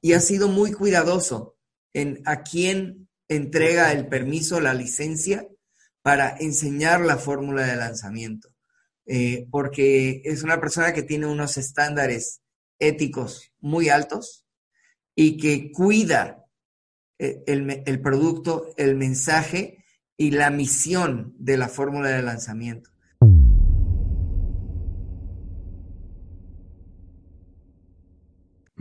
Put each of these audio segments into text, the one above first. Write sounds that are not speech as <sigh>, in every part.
y ha sido muy cuidadoso en a quién entrega el permiso, la licencia para enseñar la fórmula de lanzamiento. Eh, porque es una persona que tiene unos estándares éticos muy altos y que cuida eh, el, el producto, el mensaje y la misión de la fórmula de lanzamiento.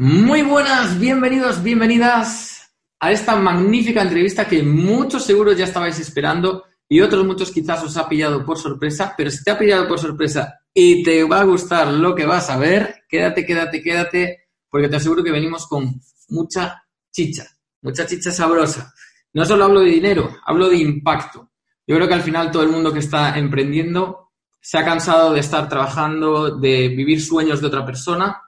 Muy buenas, bienvenidos, bienvenidas a esta magnífica entrevista que muchos seguros ya estabais esperando y otros muchos quizás os ha pillado por sorpresa, pero si te ha pillado por sorpresa y te va a gustar lo que vas a ver, quédate, quédate, quédate, porque te aseguro que venimos con mucha chicha, mucha chicha sabrosa. No solo hablo de dinero, hablo de impacto. Yo creo que al final todo el mundo que está emprendiendo se ha cansado de estar trabajando, de vivir sueños de otra persona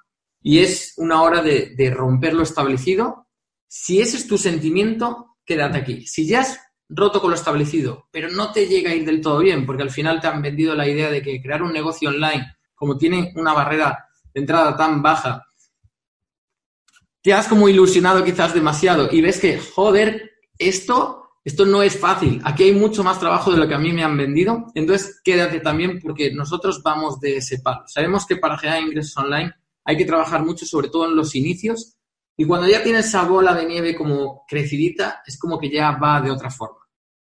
y es una hora de, romper lo establecido. Si ese es tu sentimiento, quédate aquí. Si ya has roto con lo establecido, pero no te llega a ir del todo bien, porque al final te han vendido la idea de que crear un negocio online, como tiene una barrera de entrada tan baja, te has como ilusionado quizás demasiado y ves que, joder, esto, esto no es fácil. Aquí hay mucho más trabajo de lo que a mí me han vendido. Entonces, quédate también porque nosotros vamos de ese palo. Sabemos que para generar ingresos online hay que trabajar mucho, sobre todo en los inicios. Y cuando ya tienes esa bola de nieve como crecidita, es como que ya va de otra forma,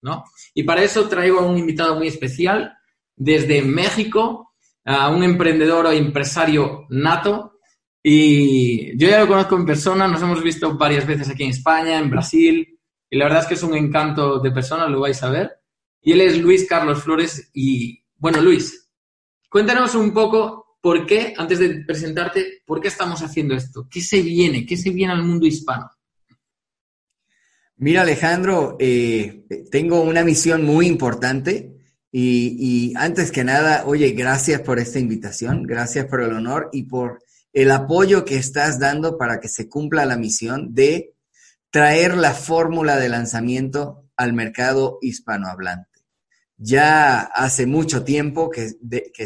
¿no? Y para eso traigo a un invitado muy especial desde México, a un emprendedor o empresario nato. Y yo ya lo conozco en persona, nos hemos visto varias veces aquí en España, en Brasil, y la verdad es que es un encanto de persona, lo vais a ver. Y él es Luis Carlos Flores. Y bueno, Luis, cuéntanos un poco ¿por qué, antes de presentarte, por qué estamos haciendo esto? ¿Qué se viene? ¿Qué se viene al mundo hispano? Mira, Alejandro, eh, tengo una misión muy importante y, y, antes que nada, oye, gracias por esta invitación, gracias por el honor y por el apoyo que estás dando para que se cumpla la misión de traer la fórmula de lanzamiento al mercado hispanohablante ya hace mucho tiempo que,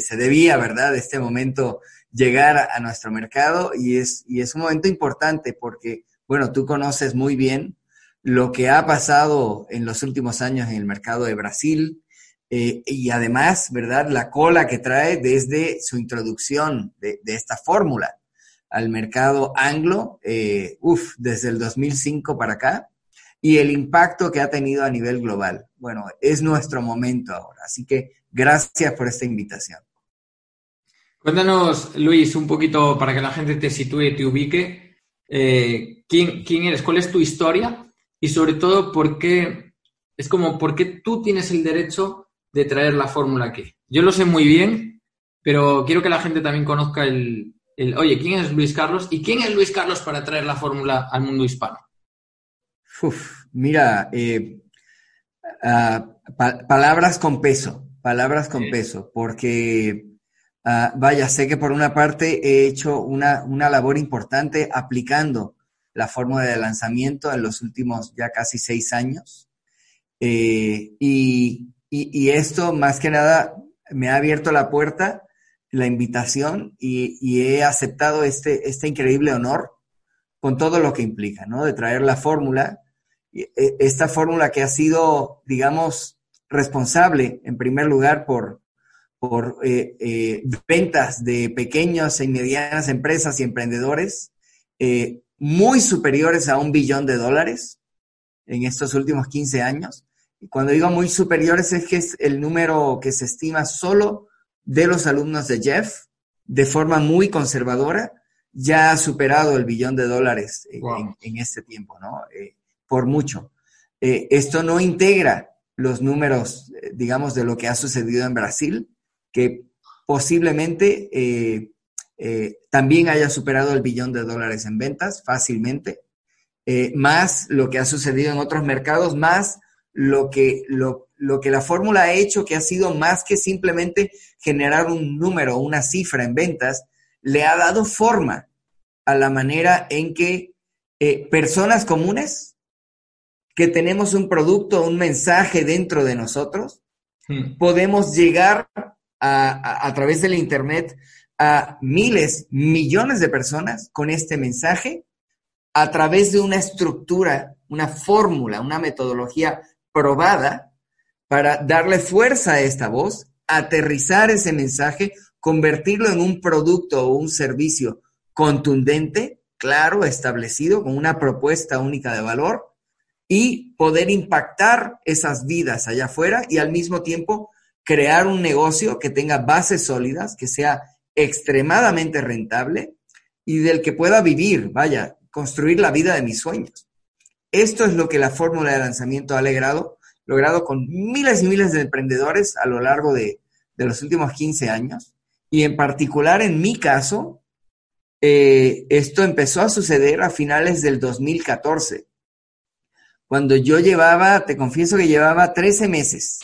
se debía, ¿verdad?, este momento llegar a, nuestro mercado y es, y es un momento importante porque, bueno, tú conoces muy bien lo que ha pasado en los últimos años en el mercado de Brasil eh, y además, ¿verdad?, la cola que trae desde su introducción de, de esta fórmula al mercado anglo, eh, uff, desde el 2005 para acá, y el impacto que ha tenido a nivel global. Bueno, es nuestro momento ahora, así que gracias por esta invitación. Cuéntanos, Luis, un poquito para que la gente te sitúe te ubique. Eh, ¿quién, ¿Quién eres? ¿Cuál es tu historia? Y sobre todo, ¿por qué? Es como, ¿por qué tú tienes el derecho de traer la fórmula aquí? Yo lo sé muy bien, pero quiero que la gente también conozca el, el, oye, ¿quién es Luis Carlos? ¿Y quién es Luis Carlos para traer la fórmula al mundo hispano? Uf, mira, eh, ah, palabras con peso, palabras con peso, porque ah, vaya, sé que por una parte he hecho una, labor importante aplicando la fórmula de lanzamiento en los últimos ya casi seis años. Eh, y, esto más que nada me ha abierto la puerta, la invitación y, he aceptado este, este increíble honor con todo lo que implica, ¿no? De traer la fórmula esta fórmula que ha sido, digamos, responsable en primer lugar por, por eh, eh, ventas de pequeñas y medianas empresas y emprendedores eh, muy superiores a un billón de dólares en estos últimos 15 años. Y cuando digo muy superiores es que es el número que se estima solo de los alumnos de Jeff, de forma muy conservadora, ya ha superado el billón de dólares en, este tiempo, ¿no? Por mucho. Eh, esto no integra los números, eh, digamos, de lo que ha sucedido en Brasil, que posiblemente eh, también haya superado el billón de dólares en ventas fácilmente, más lo que ha sucedido en otros mercados, más lo que, lo, lo que la fórmula ha hecho, que ha sido más que simplemente generar un número, una cifra en ventas, le ha dado forma a la manera en que personas comunes que tenemos un producto, un mensaje dentro de nosotros, hmm. podemos llegar a, a, través del Internet a miles, millones de personas con este mensaje a través de una estructura, una fórmula, una metodología probada para darle fuerza a esta voz, aterrizar ese mensaje, convertirlo en un producto o un servicio contundente, claro, establecido, con una propuesta única de valor y poder impactar esas vidas allá afuera y al mismo tiempo crear un negocio que tenga bases sólidas, que sea extremadamente rentable y del que pueda vivir, vaya, construir la vida de mis sueños. Esto es lo que la fórmula de lanzamiento ha logrado, logrado con miles y miles de emprendedores a lo largo de, los últimos 15 años. Y en particular en mi caso, eh, esto empezó a suceder a finales del 2014 cuando yo llevaba, te confieso que llevaba 13 meses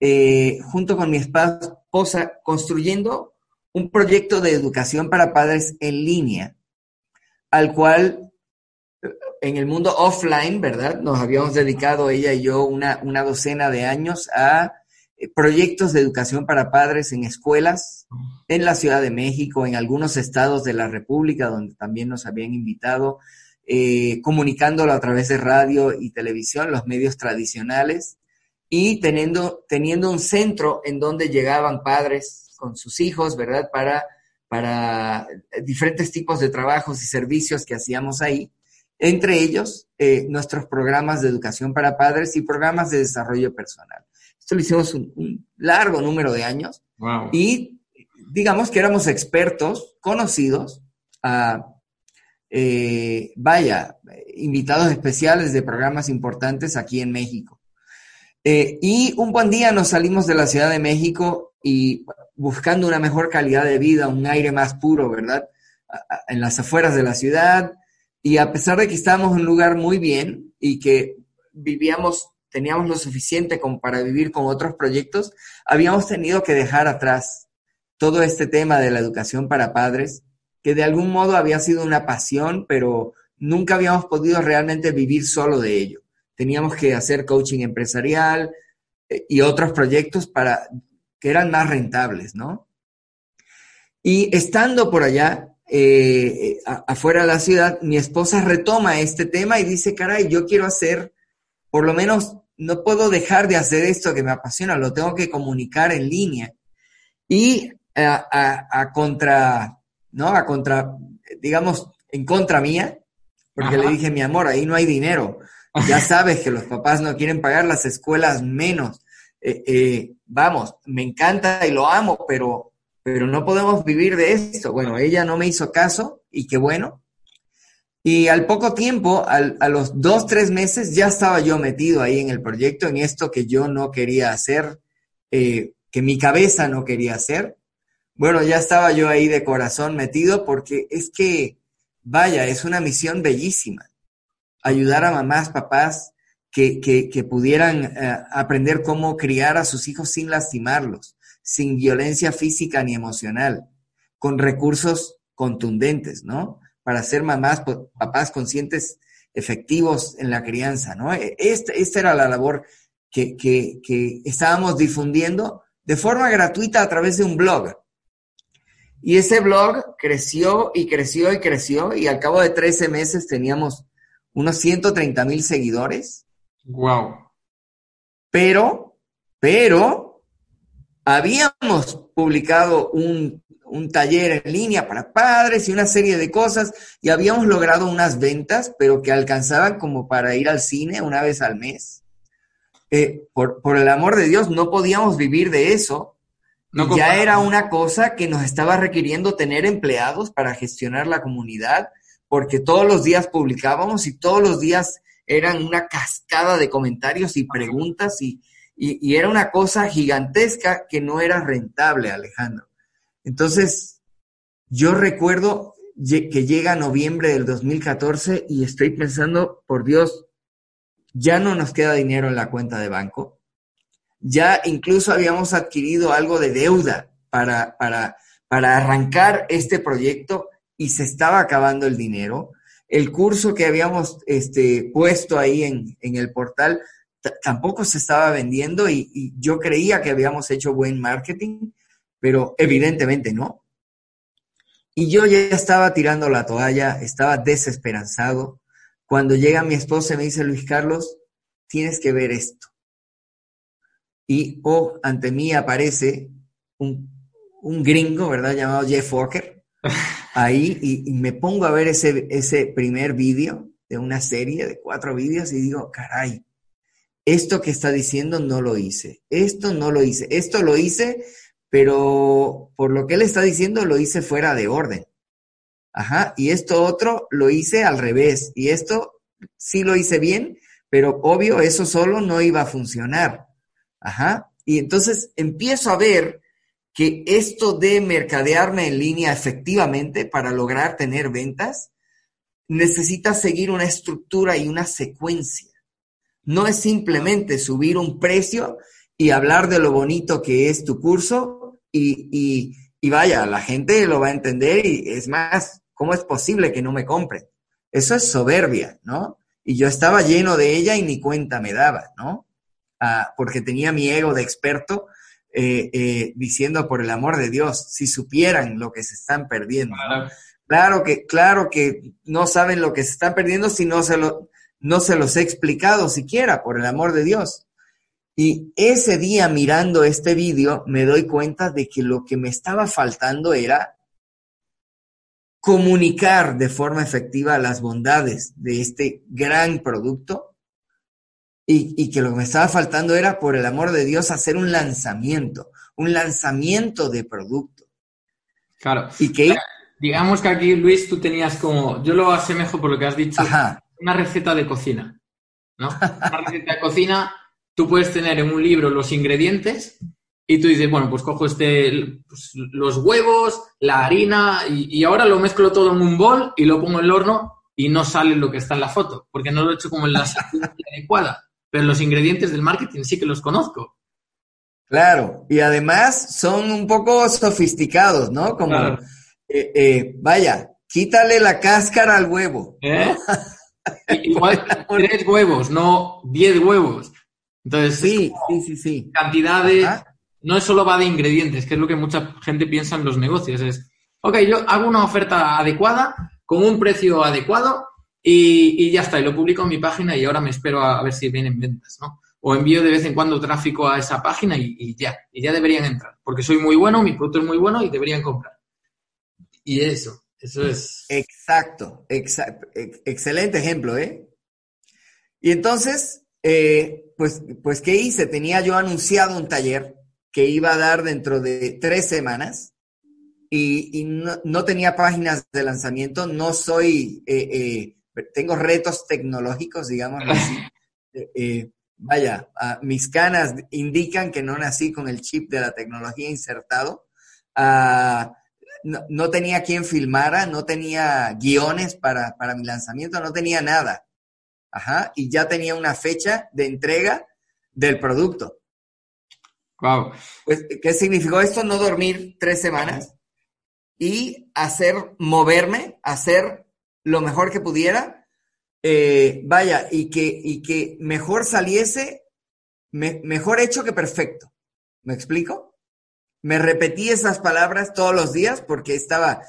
eh, junto con mi esposa construyendo un proyecto de educación para padres en línea, al cual eh, en el mundo offline, ¿verdad? Nos habíamos dedicado ella y yo una, una docena de años a eh, proyectos de educación para padres en escuelas en la Ciudad de México, en algunos estados de la República, donde también nos habían invitado eh, comunicándolo a través de radio y televisión, los medios tradicionales, y teniendo, teniendo un centro en donde llegaban padres con sus hijos, ¿verdad? Para, para diferentes tipos de trabajos y servicios que hacíamos ahí, entre ellos eh, nuestros programas de educación para padres y programas de desarrollo personal. Esto lo hicimos un, largo número de años y digamos que éramos expertos, conocidos, a eh, vaya, invitados especiales de programas importantes aquí en México. Eh, y un buen día nos salimos de la Ciudad de México y buscando una mejor calidad de vida, un aire más puro, ¿verdad? En las afueras de la ciudad. Y a pesar de que estábamos en un lugar muy bien y que vivíamos, teníamos lo suficiente como para vivir con otros proyectos, habíamos tenido que dejar atrás todo este tema de la educación para padres que de algún modo había sido una pasión, pero nunca habíamos podido realmente vivir solo de ello. Teníamos que hacer coaching empresarial eh, y otros proyectos para que eran más rentables, ¿no? Y estando por allá, eh, afuera de la ciudad, mi esposa retoma este tema y dice, caray, yo quiero hacer, por lo menos, no puedo dejar de hacer esto que me apasiona, lo tengo que comunicar en línea. Y a contra, ¿no? A contra, digamos, en contra mía, porque le dije, mi amor, ahí no hay dinero. Ya <laughs> sabes que los papás no quieren pagar las escuelas menos. Eh, eh, vamos, me encanta y lo amo, pero, pero no podemos vivir de esto. Bueno, ella no me hizo caso y qué bueno. Y al poco tiempo, a los dos, tres meses, ya estaba yo metido ahí en el proyecto, en esto que yo no quería hacer, eh, que mi cabeza no quería hacer. Bueno, ya estaba yo ahí de corazón metido porque es que, vaya, es una misión bellísima. Ayudar a mamás, papás que, que, pudieran eh, aprender cómo criar a sus hijos sin lastimarlos, sin violencia física ni emocional, con recursos contundentes, ¿no? Para ser mamás, papás conscientes, efectivos en la crianza, ¿no? E, esta, esta era la labor que, que, que estábamos difundiendo de forma gratuita a través de un blog. Y ese blog creció y creció y creció y al cabo de 13 meses teníamos unos 130 mil seguidores. Wow. Pero, pero, habíamos publicado un, un taller en línea para padres y una serie de cosas y habíamos logrado unas ventas, pero que alcanzaban como para ir al cine una vez al mes. Eh, por, por el amor de Dios, no podíamos vivir de eso ya era una cosa que nos estaba requiriendo tener empleados para gestionar la comunidad, porque todos los días publicábamos y todos los días eran una cascada de comentarios y preguntas y, era una cosa gigantesca que no era rentable, Alejandro. Entonces, yo recuerdo que llega noviembre del 2014 y estoy pensando, por Dios, ya no nos queda dinero en la cuenta de banco ya incluso habíamos adquirido algo de deuda para, para, para arrancar este proyecto y se estaba acabando el dinero. El curso que habíamos este, puesto ahí en, en el portal tampoco se estaba vendiendo y, y, yo creía que habíamos hecho buen marketing, pero evidentemente no. Y yo ya estaba tirando la toalla, estaba desesperanzado. Cuando llega mi esposa y me dice, Luis Carlos, tienes que ver esto. Y, oh, ante mí aparece un, gringo, ¿verdad? Llamado Jeff Walker, <laughs> ahí, y, y me pongo a ver ese, ese primer vídeo de una serie de cuatro vídeos y digo, caray, esto que está diciendo no lo hice, esto no lo hice, esto lo hice, pero por lo que él está diciendo lo hice fuera de orden. Ajá, y esto otro lo hice al revés, y esto sí lo hice bien, pero obvio eso solo no iba a funcionar. Ajá, y entonces empiezo a ver que esto de mercadearme en línea efectivamente para lograr tener ventas, necesita seguir una estructura y una secuencia. No es simplemente subir un precio y hablar de lo bonito que es tu curso y, y, vaya, la gente lo va a entender y es más, ¿cómo es posible que no me compren? Eso es soberbia, ¿no? Y yo estaba lleno de ella y ni cuenta me daba, ¿no? Porque tenía mi ego de experto eh, eh, diciendo, por el amor de Dios, si supieran lo que se están perdiendo. Claro que, claro que no saben lo que se están perdiendo si no se, lo, no se los he explicado siquiera, por el amor de Dios. Y ese día mirando este vídeo me doy cuenta de que lo que me estaba faltando era comunicar de forma efectiva las bondades de este gran producto y, y, que lo que me estaba faltando era, por el amor de Dios, hacer un lanzamiento, un lanzamiento de producto. Claro. Y que... Digamos que aquí, Luis, tú tenías como, yo lo asemejo por lo que has dicho, una receta de cocina, ¿no? Una receta de cocina, tú puedes tener en un libro los ingredientes y tú dices, bueno, pues cojo este, pues, los huevos, la harina y, ahora lo mezclo todo en un bol y lo pongo en el horno y no sale lo que está en la foto, porque no lo he hecho como en la <laughs> adecuada. Pero los ingredientes del marketing sí que los conozco. Claro, y además son un poco sofisticados, ¿no? Como, eh, eh, vaya, quítale la cáscara al huevo. ¿Eh? <laughs> Igual tres huevos, no diez huevos. Entonces, sí, sí, sí, sí. Cantidades, no es solo va de ingredientes, que es lo que mucha gente piensa en los negocios. Es, ok, yo hago una oferta adecuada, con un precio adecuado, y, ya está, y lo publico en mi página y ahora me espero a, ver si vienen ventas, ¿no? O envío de vez en cuando tráfico a esa página y, y ya, y ya deberían entrar, porque soy muy bueno, mi producto es muy bueno y deberían comprar. Y eso, eso es. Exacto, exacto excelente ejemplo, ¿eh? Y entonces, eh, pues, pues, ¿qué hice? Tenía yo anunciado un taller que iba a dar dentro de tres semanas y, no, tenía páginas de lanzamiento, no soy, eh, eh, tengo retos tecnológicos, digamos así. <laughs> vaya, mis canas indican que no nací con el chip de la tecnología insertado. Ah, no, tenía quien filmara, no tenía guiones para, mi lanzamiento, no tenía nada. Ajá, y ya tenía una fecha de entrega del producto. Wow. Pues, ¿qué significó esto? No dormir tres semanas y hacer, moverme, hacer lo mejor que pudiera. Eh, vaya, y que, y que mejor saliese, mejor hecho que perfecto. ¿Me explico? me repetí esas palabras todos los días porque estaba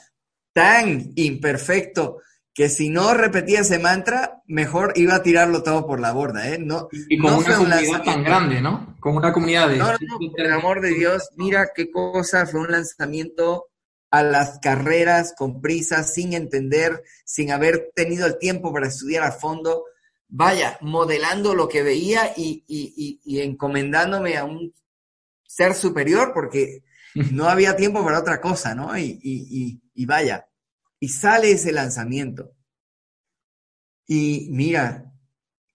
tan imperfecto que si no repetía ese mantra, mejor iba a tirarlo todo por la borda, ¿eh? No, y con una comunidad tan grande, ¿no? Con una comunidad de... No, no, por el amor de Dios, mira qué cosa, fue un lanzamiento a las carreras con prisa, sin entender, sin haber tenido el tiempo para estudiar a fondo. Vaya, modelando lo que veía y, y, y encomendándome a un ser superior porque <laughs> no había tiempo para otra cosa, ¿no? Y, vaya, y sale ese lanzamiento. Y mira,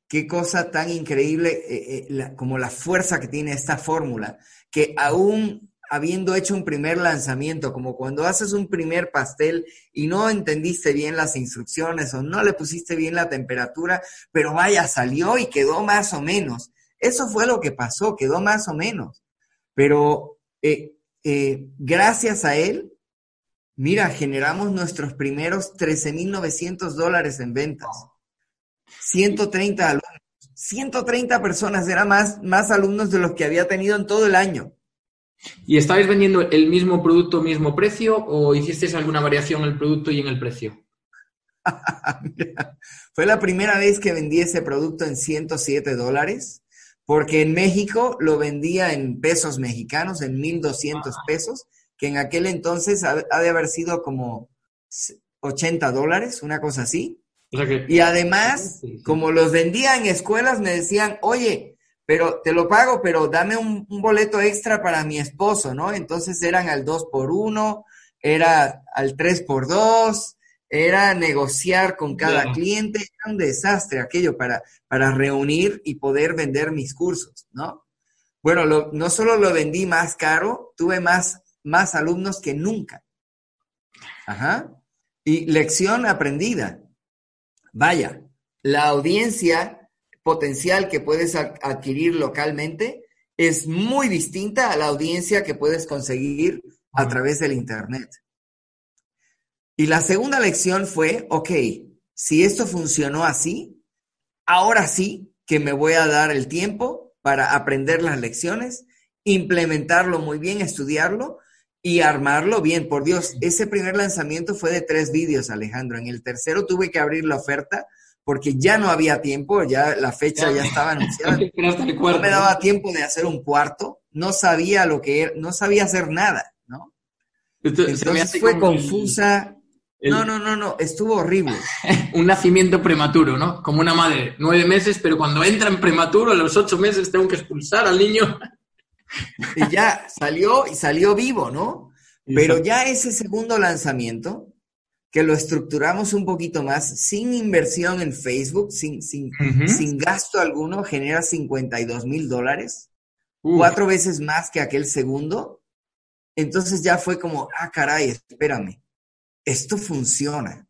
qué cosa tan increíble eh, eh, como la fuerza que tiene esta fórmula, que aún habiendo hecho un primer lanzamiento, como cuando haces un primer pastel y no entendiste bien las instrucciones o no le pusiste bien la temperatura, pero vaya, salió y quedó más o menos. Eso fue lo que pasó, quedó más o menos. Pero eh, eh, gracias a él, mira, generamos nuestros primeros 13.900 dólares en ventas. 130 alumnos, 130 personas, eran más, más alumnos de los que había tenido en todo el año. ¿Y estabais vendiendo el mismo producto, mismo precio o hicisteis alguna variación en el producto y en el precio? <laughs> fue la primera vez que vendí ese producto en 107 dólares, porque en México lo vendía en pesos mexicanos, en 1.200 pesos, que en aquel entonces ha, de haber sido como 80 dólares, una cosa así. y además, como los vendía en escuelas, me decían, oye, pero te lo pago, pero dame un, boleto extra para mi esposo, ¿no? Entonces eran al 2 por 1 era al 3 por 2 era negociar con cada cliente, era un desastre aquello para, para reunir y poder vender mis cursos, ¿no? Bueno, no solo lo vendí más caro, tuve más, más alumnos que nunca. Ajá. Y lección aprendida. Vaya, la audiencia potencial que puedes adquirir localmente es muy distinta a la audiencia que puedes conseguir a través del Internet. Y la segunda lección fue, ok, si esto funcionó así, ahora sí que me voy a dar el tiempo para aprender las lecciones, implementarlo muy bien, estudiarlo y armarlo bien. Por Dios, ese primer lanzamiento fue de tres vídeos, Alejandro. En el tercero tuve que abrir la oferta porque ya no había tiempo, ya la fecha ya, estaba anunciada. <laughs> no me daba tiempo de hacer un cuarto, no sabía lo que era, no sabía hacer nada, ¿no? Entonces fue confusa, no, no, no, no, estuvo horrible. <laughs> un nacimiento prematuro, ¿no? Como una madre, nueve meses, pero cuando entra en prematuro, a los ocho meses tengo que expulsar al niño. y ya salió y salió vivo, ¿no? Pero ya ese segundo lanzamiento, que lo estructuramos un poquito más, sin inversión en Facebook, sin, sin, sin gasto alguno, genera 52 mil dólares, cuatro veces más que aquel segundo. Entonces ya fue como, ah, caray, espérame esto funciona.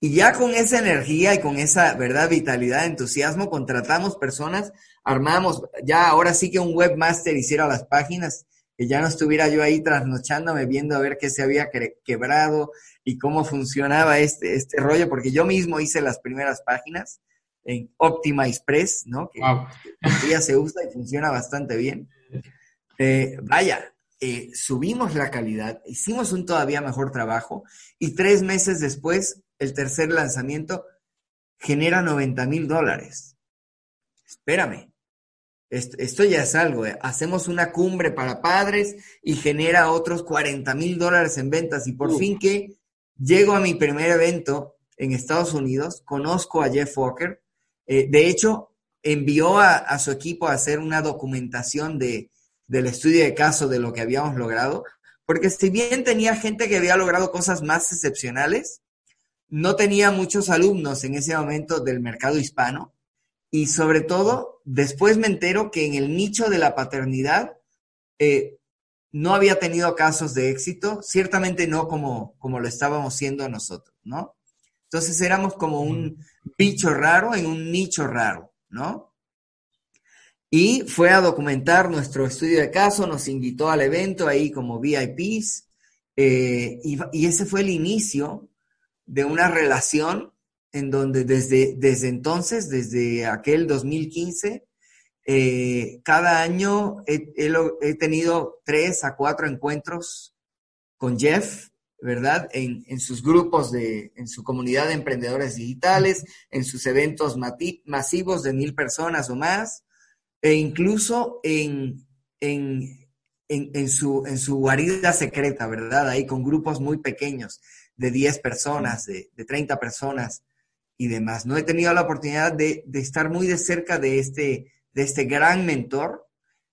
Y ya con esa energía y con esa, ¿verdad?, vitalidad, entusiasmo, contratamos personas, armamos, ya ahora sí que un webmaster hiciera las páginas, que ya no estuviera yo ahí trasnochándome viendo a ver qué se había quebrado y cómo funcionaba este, este rollo, porque yo mismo hice las primeras páginas en Optima Express, ¿no? Que, ya se usa y funciona bastante bien. Eh, vaya, eh, subimos la calidad, hicimos un todavía mejor trabajo y tres meses después, el tercer lanzamiento genera 90 mil dólares. Espérame, esto, ya es algo. ¿eh? Hacemos una cumbre para padres y genera otros 40 mil dólares en ventas y por fin que llego a mi primer evento en Estados Unidos, conozco a Jeff Walker. Eh, de hecho, envió a su equipo a hacer una documentación de, del estudio de caso de lo que habíamos logrado, porque si bien tenía gente que había logrado cosas más excepcionales, no tenía muchos alumnos en ese momento del mercado hispano y sobre todo después me entero que en el nicho de la paternidad eh, no había tenido casos de éxito, ciertamente no como, como lo estábamos siendo nosotros, ¿no? Entonces éramos como un bicho raro en un nicho raro, ¿no? Y fue a documentar nuestro estudio de caso, nos invitó al evento ahí como VIPs, eh, y, ese fue el inicio de una relación en donde desde, desde entonces, desde aquel 2015, eh, cada año he, he, tenido tres a cuatro encuentros con Jeff, ¿verdad? En, en, sus grupos de, en su comunidad de emprendedores digitales, en sus eventos masivos de mil personas o más e incluso en, en, su, en su guarida secreta, ¿verdad? Ahí con grupos muy pequeños, de 10 personas, de, de 30 personas y demás. No he tenido la oportunidad de, de, estar muy de cerca de este, de este gran mentor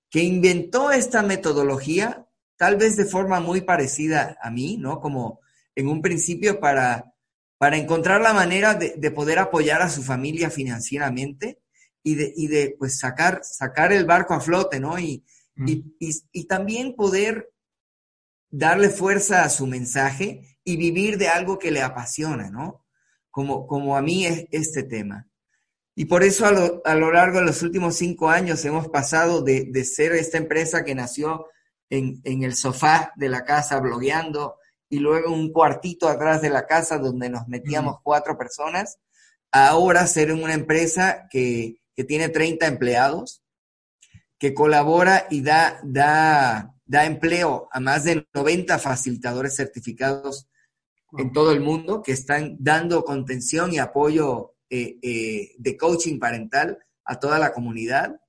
que inventó esta metodología, tal vez de forma muy parecida a mí, ¿no? Como en un principio para, para encontrar la manera de, de poder apoyar a su familia financieramente y de, y de pues sacar, sacar el barco a flote, ¿no? Y, mm. y, y, también poder darle fuerza a su mensaje y vivir de algo que le apasiona, ¿no? Como, como a mí es este tema. Y por eso a lo, a lo largo de los últimos cinco años hemos pasado de, de ser esta empresa que nació en, en, el sofá de la casa blogueando y luego un cuartito atrás de la casa donde nos metíamos cuatro personas, a ahora ser una empresa que, que tiene 30 empleados, que colabora y da, da, da empleo a más de 90 facilitadores certificados en todo el mundo que están dando contención y apoyo eh, eh, de coaching parental a toda la comunidad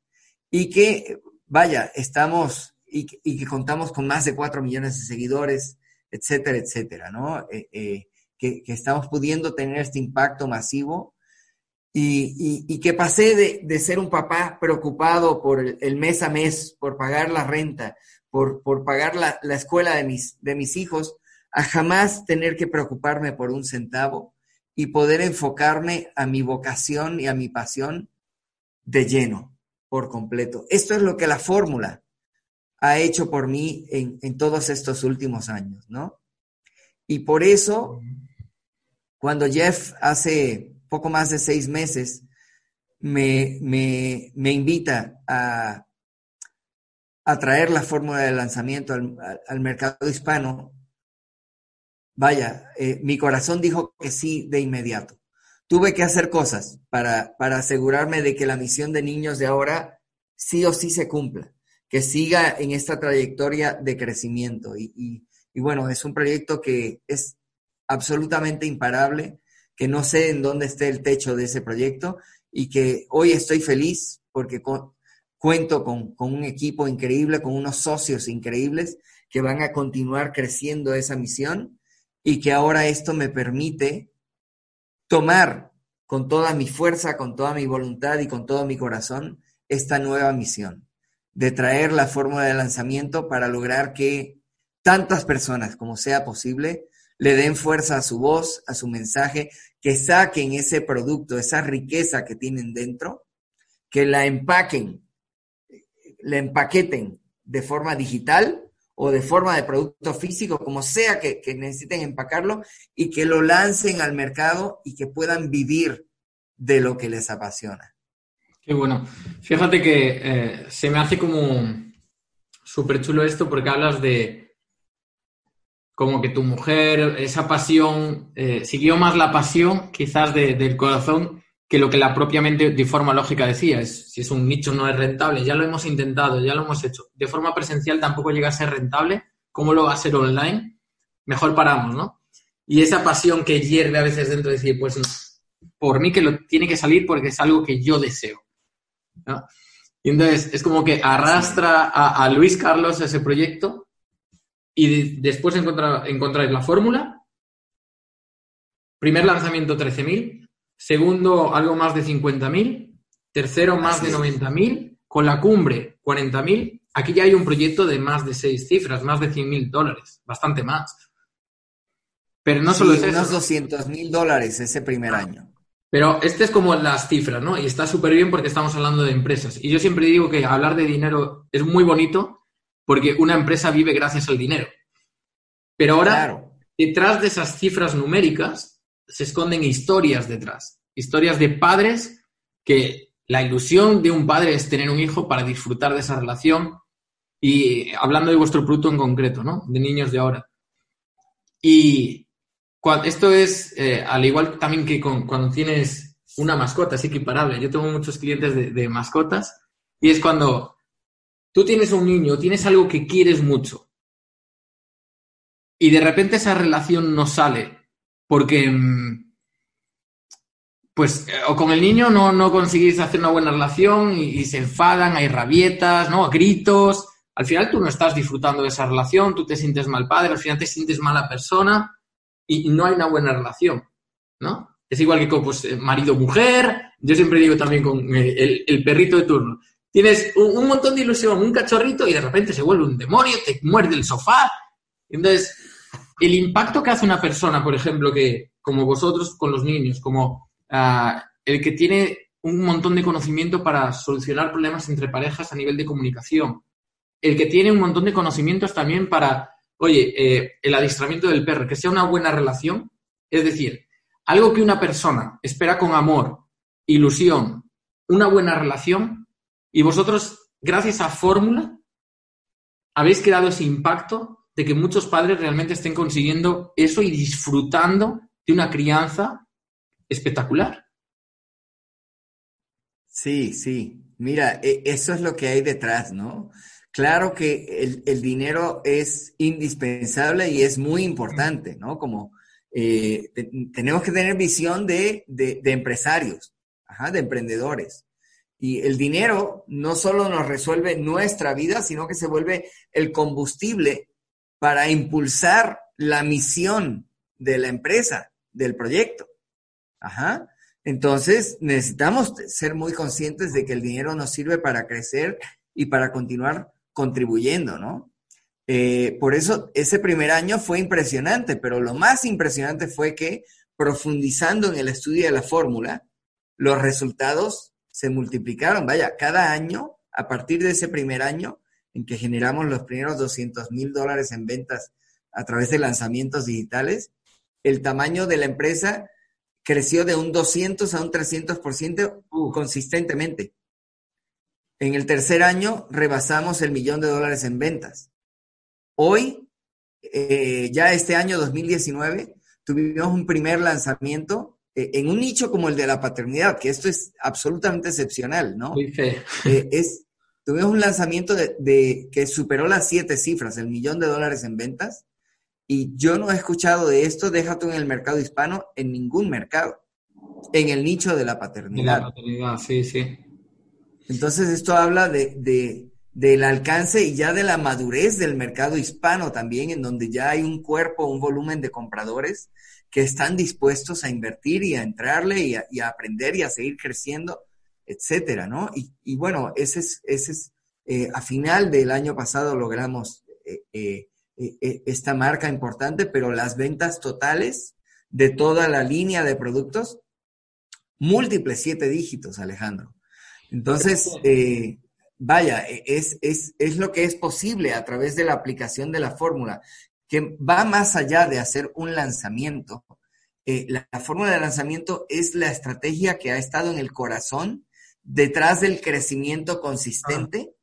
y que, vaya, estamos y, que contamos con más de 4 millones de seguidores, etcétera, etcétera, ¿no? Eh, que, estamos pudiendo tener este impacto masivo y, que pasé de, ser un papá preocupado por el, mes a mes, por pagar la renta, por, por pagar la, la, escuela de mis, de mis hijos, a jamás tener que preocuparme por un centavo y poder enfocarme a mi vocación y a mi pasión de lleno, por completo. Esto es lo que la fórmula ha hecho por mí en, en todos estos últimos años, ¿no? Y por eso, cuando Jeff hace poco más de seis meses me, me, me invita a, a traer la fórmula de lanzamiento al, mercado hispano, vaya, eh, mi corazón dijo que sí de inmediato. Tuve que hacer cosas para, para asegurarme de que la misión de niños de ahora sí o sí se cumpla, que siga en esta trayectoria de crecimiento. Y, y, bueno, es un proyecto que es absolutamente imparable, que no sé en dónde esté el techo de ese proyecto y que hoy estoy feliz porque cuento con, un equipo increíble, con unos socios increíbles que van a continuar creciendo esa misión y que ahora esto me permite tomar con toda mi fuerza, con toda mi voluntad y con todo mi corazón esta nueva misión de traer la fórmula de lanzamiento para lograr que tantas personas como sea posible le den fuerza a su voz, a su mensaje, que saquen ese producto, esa riqueza que tienen dentro, que la empaquen le empaqueten de forma digital o de forma de producto físico, como sea que, necesiten empacarlo, y que lo lancen al mercado y que puedan vivir de lo que les apasiona. Qué bueno. Fíjate que eh, se me hace como súper chulo esto porque hablas de como que tu mujer, esa pasión, eh, siguió más la pasión quizás del corazón que lo que la propiamente de forma lógica decía, es si es un nicho no es rentable, ya lo hemos intentado, ya lo hemos hecho. De forma presencial tampoco llega a ser rentable, ¿cómo lo va a ser online? Mejor paramos, ¿no? Y esa pasión que hierve a veces dentro de decir, pues por mí que lo tiene que salir porque es algo que yo deseo. Y entonces es como que arrastra a, Luis Carlos ese proyecto y después encontráis la fórmula. Primer lanzamiento 13.000, segundo algo más de 50.000, tercero más de 90.000, con la cumbre 40.000. Aquí ya hay un proyecto de más de seis cifras, más de 100.000 dólares, bastante más. Pero no solo es unos 200.000 dólares ese primer año. Pero este es como las cifras, ¿no? Y está súper bien porque estamos hablando de empresas. Y yo siempre digo que hablar de dinero es muy bonito porque una empresa vive gracias al dinero. Pero ahora, detrás de esas cifras numéricas, se esconden historias detrás. Historias de padres que la ilusión de un padre es tener un hijo para disfrutar de esa relación. Y hablando de vuestro producto en concreto, ¿no? De niños de ahora. Y esto es, eh, al igual también que cuando tienes una mascota, es equiparable. Yo tengo muchos clientes de mascotas y es cuando tú tienes un niño, tienes algo que quieres mucho y de repente esa relación no sale porque mm, pues eh, o con el niño no, no conseguís hacer una buena relación y, se enfadan, hay rabietas, ¿no? Gritos. Al final tú no estás disfrutando de esa relación, tú te sientes mal padre, al final te sientes mala persona y, no hay una buena relación, ¿no? Es igual que con pues, eh, marido-mujer, yo siempre digo también con eh, el, perrito de turno. Tienes un, un, montón de ilusión, un cachorrito y de repente se vuelve un demonio, te muerde el sofá. Entonces, el impacto que hace una persona, por ejemplo, que como vosotros con los niños, como ah, el que tiene un montón de conocimiento para solucionar problemas entre parejas a nivel de comunicación, el que tiene un montón de conocimientos también para, oye, eh, el adiestramiento del perro, que sea una buena relación, es decir, algo que una persona espera con amor, ilusión, una buena relación, y vosotros, gracias a Fórmula, habéis creado ese impacto de que muchos padres realmente estén consiguiendo eso y disfrutando de una crianza espectacular. Sí, sí. Mira, e, eso es lo que hay detrás, ¿no? claro que el, dinero es indispensable y es muy importante, ¿no? Como eh, tenemos que tener visión de, empresarios, de emprendedores. Y el dinero no solo nos resuelve nuestra vida, sino que se vuelve el combustible para impulsar la misión de la empresa, del proyecto. Ajá. Entonces, necesitamos ser muy conscientes de que el dinero nos sirve para crecer y para continuar contribuyendo, ¿no? Eh, por eso ese primer año fue impresionante, pero lo más impresionante fue que profundizando en el estudio de la fórmula, los resultados se multiplicaron. Vaya, cada año, a partir de ese primer año en que generamos los primeros 200 mil dólares en ventas a través de lanzamientos digitales, el tamaño de la empresa creció de un 200 a un 300% consistentemente. En el tercer año rebasamos el millón de dólares en ventas. Hoy, eh, ya este año 2019, tuvimos un primer lanzamiento eh, en un nicho como el de la paternidad, que esto es absolutamente excepcional, ¿no? Muy fe. Eh, es, tuvimos un lanzamiento de, que superó las siete cifras, el millón de dólares en ventas, y yo no he escuchado de esto, déjate en el mercado hispano, en ningún mercado, en el nicho de la paternidad. la paternidad, sí, sí. Entonces esto habla de, de, del alcance y ya de la madurez del mercado hispano también, en donde ya hay un cuerpo, un volumen de compradores que están dispuestos a invertir y a entrarle y a, aprender y a seguir creciendo, etcétera, ¿no? Y, bueno, ese es, ese es eh, a final del año pasado logramos eh, eh, esta marca importante, pero las ventas totales de toda la línea de productos, múltiples siete dígitos, Alejandro. Entonces, vaya, es, es, es, lo que es posible a través de la aplicación de la fórmula que va más allá de hacer un lanzamiento. La, fórmula de lanzamiento es la estrategia que ha estado en el corazón detrás del crecimiento consistente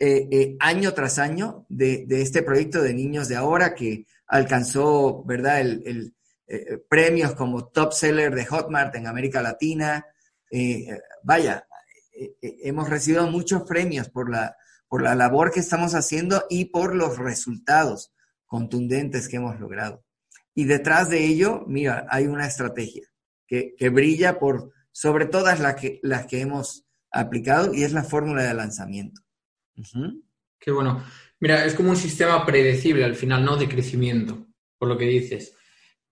eh, eh, año tras año de, este proyecto de niños de ahora que alcanzó, ¿verdad?, el, premios como top seller de Hotmart en América Latina. vaya, hemos recibido muchos premios por la, por la labor que estamos haciendo y por los resultados contundentes que hemos logrado. Y detrás de ello, mira, hay una estrategia que, brilla por sobre todas las que, las que hemos aplicado y es la fórmula de lanzamiento. Qué bueno. Mira, es como un sistema predecible al final, ¿no? De crecimiento, por lo que dices.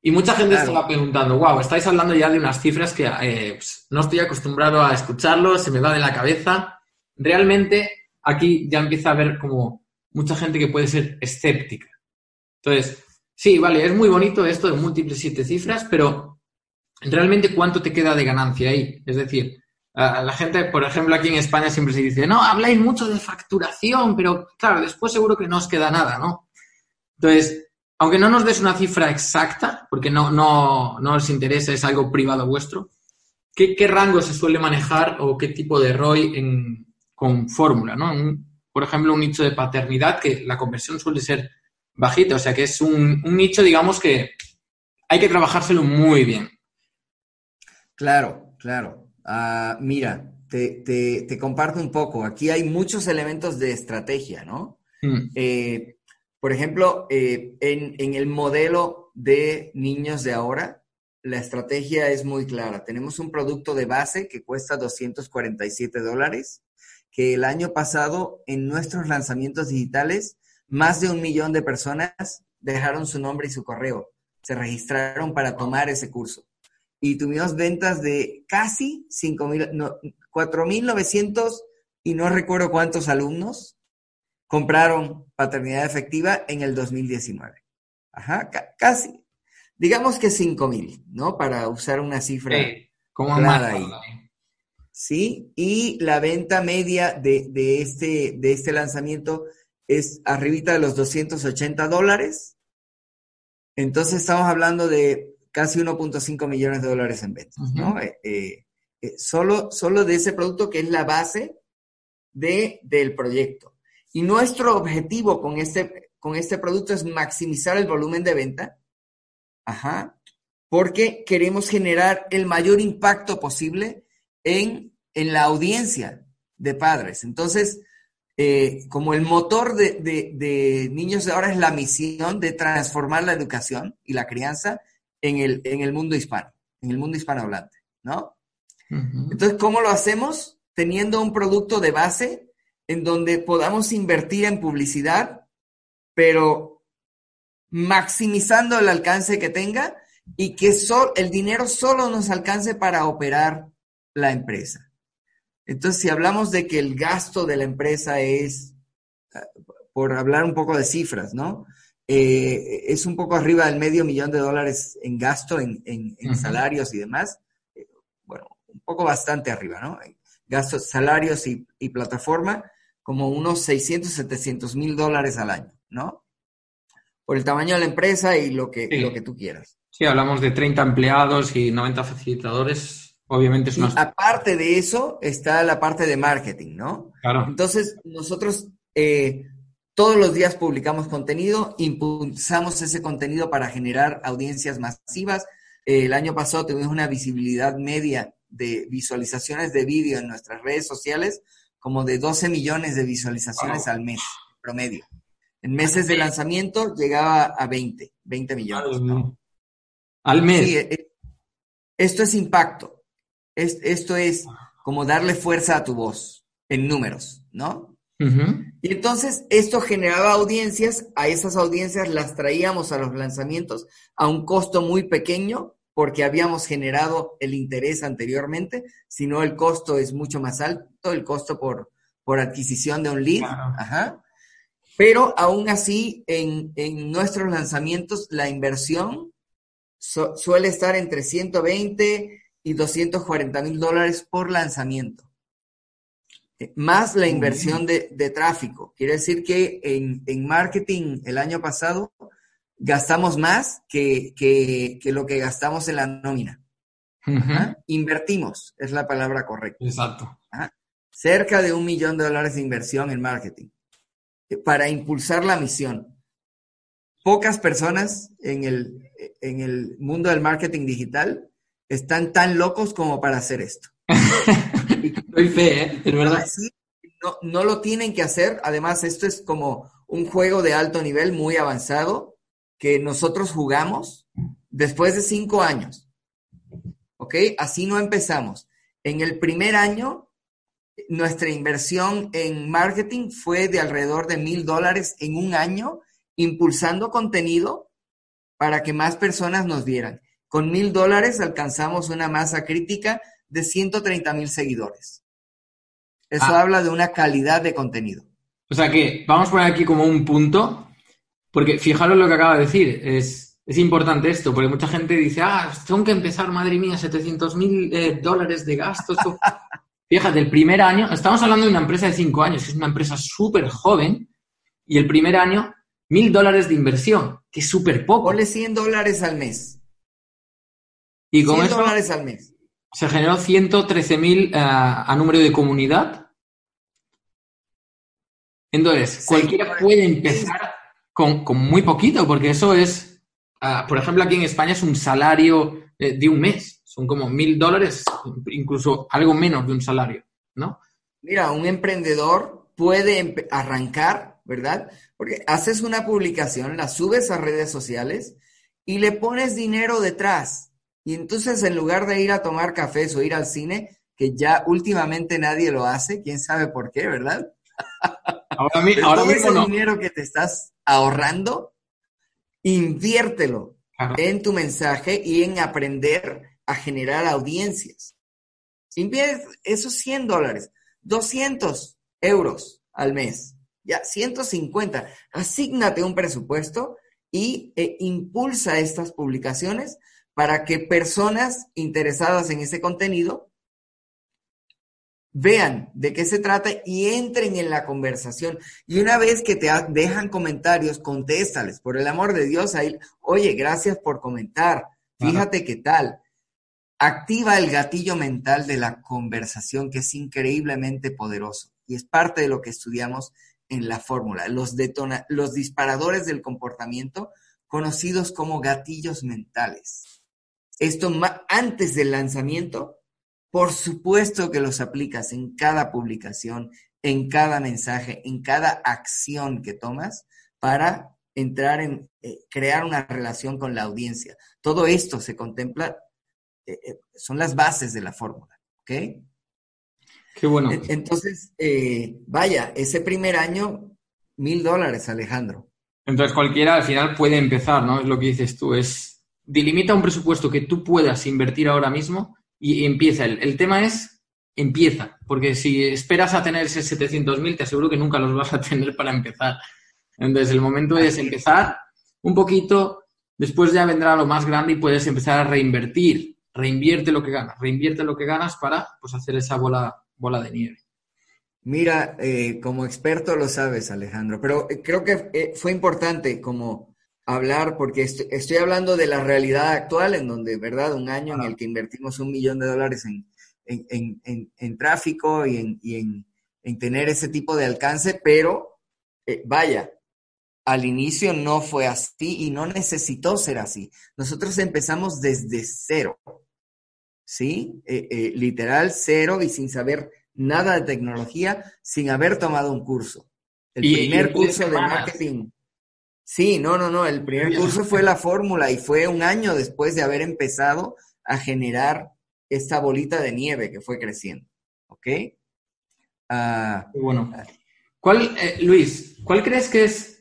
Y mucha gente estaba preguntando, wow, estáis hablando ya de unas cifras que eh, pues, no estoy acostumbrado a escucharlo, se me va de la cabeza. Realmente aquí ya empieza a haber como mucha gente que puede ser escéptica. Entonces, sí, vale, es muy bonito esto de múltiples siete cifras, pero realmente cuánto te queda de ganancia ahí. Es decir, la gente, por ejemplo, aquí en España siempre se dice, no, habláis mucho de facturación, pero claro, después seguro que no os queda nada, ¿no? Entonces, aunque no nos des una cifra exacta, porque no, no, no os interesa, es algo privado vuestro, ¿qué, rango se suele manejar o qué tipo de ROI en, con fórmula, ¿no? por ejemplo, un nicho de paternidad que la conversión suele ser bajito, o sea que es un, nicho, digamos, que hay que trabajárselo muy bien. Claro, claro. Ah, mira, te, comparto un poco. Aquí hay muchos elementos de estrategia, ¿no? Mm. Eh, por ejemplo, eh, en, en, el modelo de niños de ahora, la estrategia es muy clara. Tenemos un producto de base que cuesta 247 dólares, que el año pasado en nuestros lanzamientos digitales más de un millón de personas dejaron su nombre y su correo, se registraron para tomar ese curso. Y tuvimos ventas de casi 4.900 y no recuerdo cuántos alumnos compraron paternidad efectiva en el 2019. Ajá, casi. Digamos que 5.000, ¿no? Para usar una cifra como clara ahí. Sí, y la venta media de, de, este, de este lanzamiento es arribita de los 280 dólares. Entonces estamos hablando de casi 1.5 millones de dólares en ventas, ¿no? Eh, eh, eh, solo, solo de ese producto que es la base de, del proyecto. Y nuestro objetivo con este, con este producto es maximizar el volumen de venta, ajá, porque queremos generar el mayor impacto posible en, en la audiencia de padres. Entonces, eh, como el motor de, niños de ahora es la misión de transformar la educación y la crianza en el, en el mundo hispano, en el mundo hispanohablante, ¿no? Entonces, ¿cómo lo hacemos? Teniendo un producto de base en donde podamos invertir en publicidad, pero maximizando el alcance que tenga y que el dinero solo nos alcance para operar la empresa. Entonces, si hablamos de que el gasto de la empresa es, por hablar un poco de cifras, ¿no? Eh, es un poco arriba del medio millón de dólares en gasto en, salarios y demás. Eh, bueno, un poco bastante arriba, ¿no? Gastos, salarios y, plataforma, como unos 600, 700 mil dólares al año, ¿no? Por el tamaño de la empresa y lo que, lo que tú quieras. Sí, hablamos de 30 empleados y 90 facilitadores. Obviamente es una... aparte de eso está la parte de marketing, ¿no? Claro. Entonces, nosotros eh, todos los días publicamos contenido, impulsamos ese contenido para generar audiencias masivas. el año pasado tuvimos una visibilidad media de visualizaciones de vídeo en nuestras redes sociales, como de 12 millones de visualizaciones al mes, promedio. En meses de lanzamiento llegaba a 20, 20 millones. Al mes. Sí, eh, esto es impacto. esto es como darle fuerza a tu voz en números, ¿no? Y entonces esto generaba audiencias, a esas audiencias las traíamos a los lanzamientos a un costo muy pequeño porque habíamos generado el interés anteriormente, si no el costo es mucho más alto, el costo por, por adquisición de un lead. Ajá. Pero aún así, en, nuestros lanzamientos, la inversión suele estar entre 120 y 240 mil dólares por lanzamiento. Eh, más la inversión de, tráfico. Quiere decir que en marketing el año pasado gastamos más que, lo que gastamos en la nómina. Invertimos, es la palabra correcta. Exacto. Cerca de un millón de dólares de inversión en marketing eh, para impulsar la misión. Pocas personas en el, en el mundo del marketing digital están tan locos como para hacer esto. <laughs> Fe, ¿eh? no, no lo tienen que hacer. Además, esto es como un juego de alto nivel muy avanzado que nosotros jugamos después de cinco años. ¿Ok? Así no empezamos. En el primer año, nuestra inversión en marketing fue de alrededor de mil dólares en un año, impulsando contenido para que más personas nos vieran. Con mil dólares alcanzamos una masa crítica de 130 mil seguidores. Eso ah. habla de una calidad de contenido. O sea que vamos a poner aquí como un punto porque fijaros lo que acaba de decir, es, importante esto, porque mucha gente dice, ah, tengo que empezar, madre mía, 700 mil eh, dólares de gastos. <laughs> Fíjate, el primer año, estamos hablando de una empresa de cinco años, que es una empresa súper joven, y el primer año, mil dólares de inversión, que es súper poco. Ponle 100 dólares al mes. Y con 100 dólares al mes. Se generó 113 mil eh, a número de comunidad. Entonces, cualquiera puede empezar con, muy poquito, porque eso es, ah, por ejemplo, aquí en España es un salario eh, de un mes, son como mil dólares, incluso algo menos de un salario, ¿no? Mira, un emprendedor puede arrancar, ¿verdad? Porque haces una publicación, la subes a redes sociales y le pones dinero detrás. Y entonces en lugar de ir a tomar cafés o ir al cine, que ya últimamente nadie lo hace, quién sabe por qué, ¿verdad? Ahora, mismo ese dinero que te estás ahorrando, inviértelo en tu mensaje y en aprender a generar audiencias. Invierte esos 100 dólares, 200 euros al mes, ya 150. Asígnate un presupuesto y e impulsa estas publicaciones para que personas interesadas en ese contenido vean de qué se trata y entren en la conversación. Y una vez que te dejan comentarios, contéstales, por el amor de Dios, ahí, oye, gracias por comentar, fíjate qué tal. Activa el gatillo mental de la conversación, que es increíblemente poderoso y es parte de lo que estudiamos en la fórmula, los, los disparadores del comportamiento, conocidos como gatillos mentales. Esto antes del lanzamiento por supuesto que los aplicas en cada publicación, en cada mensaje, en cada acción que tomas para entrar en eh, crear una relación con la audiencia. Todo esto se contempla, eh, eh, son las bases de la fórmula, ¿ok? Qué bueno. Entonces, vaya, ese primer año, mil dólares, Alejandro. Entonces cualquiera al final puede empezar, ¿no? Es lo que dices tú, es delimita un presupuesto que tú puedas invertir ahora mismo y empieza. El, el tema es, empieza, porque si esperas a tener ese 700.000, te aseguro que nunca los vas a tener para empezar. Entonces, el momento es empezar un poquito, después ya vendrá lo más grande y puedes empezar a reinvertir. Reinvierte lo que ganas, reinvierte lo que ganas para pues, hacer esa bola, bola de nieve. Mira, eh, como experto lo sabes, Alejandro, pero eh, creo que eh, fue importante como hablar, porque estoy, hablando de la realidad actual, en donde, ¿verdad? Un año en el que invertimos un millón de dólares en, en, tráfico y, en, en, tener ese tipo de alcance, pero vaya, al inicio no fue así y no necesitó ser así. Nosotros empezamos desde cero, ¿sí? Eh, eh, literal cero y sin saber nada de tecnología, sin haber tomado un curso. El primer curso de marketing. Sí, no, no, no, el primer curso fue la fórmula y fue un año después de haber empezado a generar esta bolita de nieve que fue creciendo. ¿Ok? Ah, bueno. Ah. ¿Cuál, eh, Luis, cuál crees que es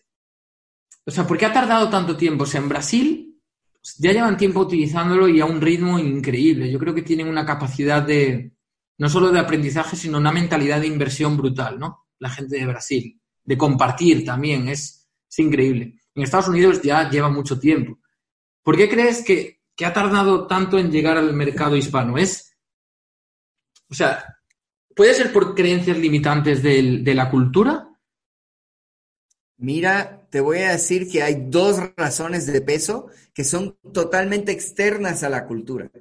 o sea, ¿por qué ha tardado tanto tiempo? O sea, en Brasil pues, ya llevan tiempo utilizándolo y a un ritmo increíble. Yo creo que tienen una capacidad de, no solo de aprendizaje, sino una mentalidad de inversión brutal, ¿no? La gente de Brasil. De compartir también, es, increíble. En Estados Unidos ya lleva mucho tiempo. ¿Por qué crees que, ha tardado tanto en llegar al mercado hispano? Es, o sea, ¿puede ser por creencias limitantes de la cultura? Mira, te voy a decir que hay dos razones de peso que son totalmente externas a la cultura.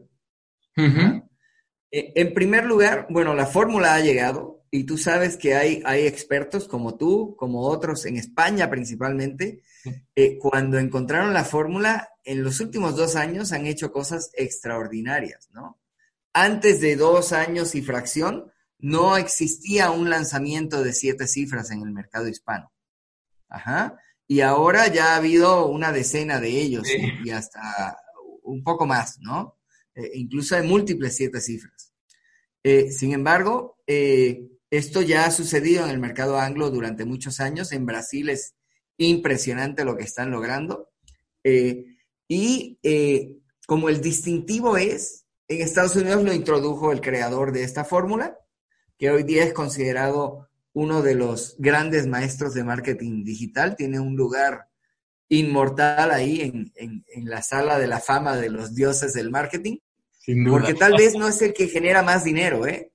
Eh, en primer lugar, bueno, la fórmula ha llegado y tú sabes que hay, hay expertos como tú, como otros en España principalmente, eh, cuando encontraron la fórmula, en los últimos dos años han hecho cosas extraordinarias, ¿no? Antes de dos años y fracción, no existía un lanzamiento de siete cifras en el mercado hispano. Ajá. Y ahora ya ha habido una decena de ellos y hasta un poco más, ¿no? Eh, incluso hay múltiples siete cifras. Eh, sin embargo, eh, esto ya ha sucedido en el mercado anglo durante muchos años. En Brasil es impresionante lo que están logrando. y como el distintivo es, en Estados Unidos lo introdujo el creador de esta fórmula, que hoy día es considerado uno de los grandes maestros de marketing digital, tiene un lugar inmortal ahí en, la sala de la fama de los dioses del marketing, porque tal vez no es el que genera más dinero, ¿eh?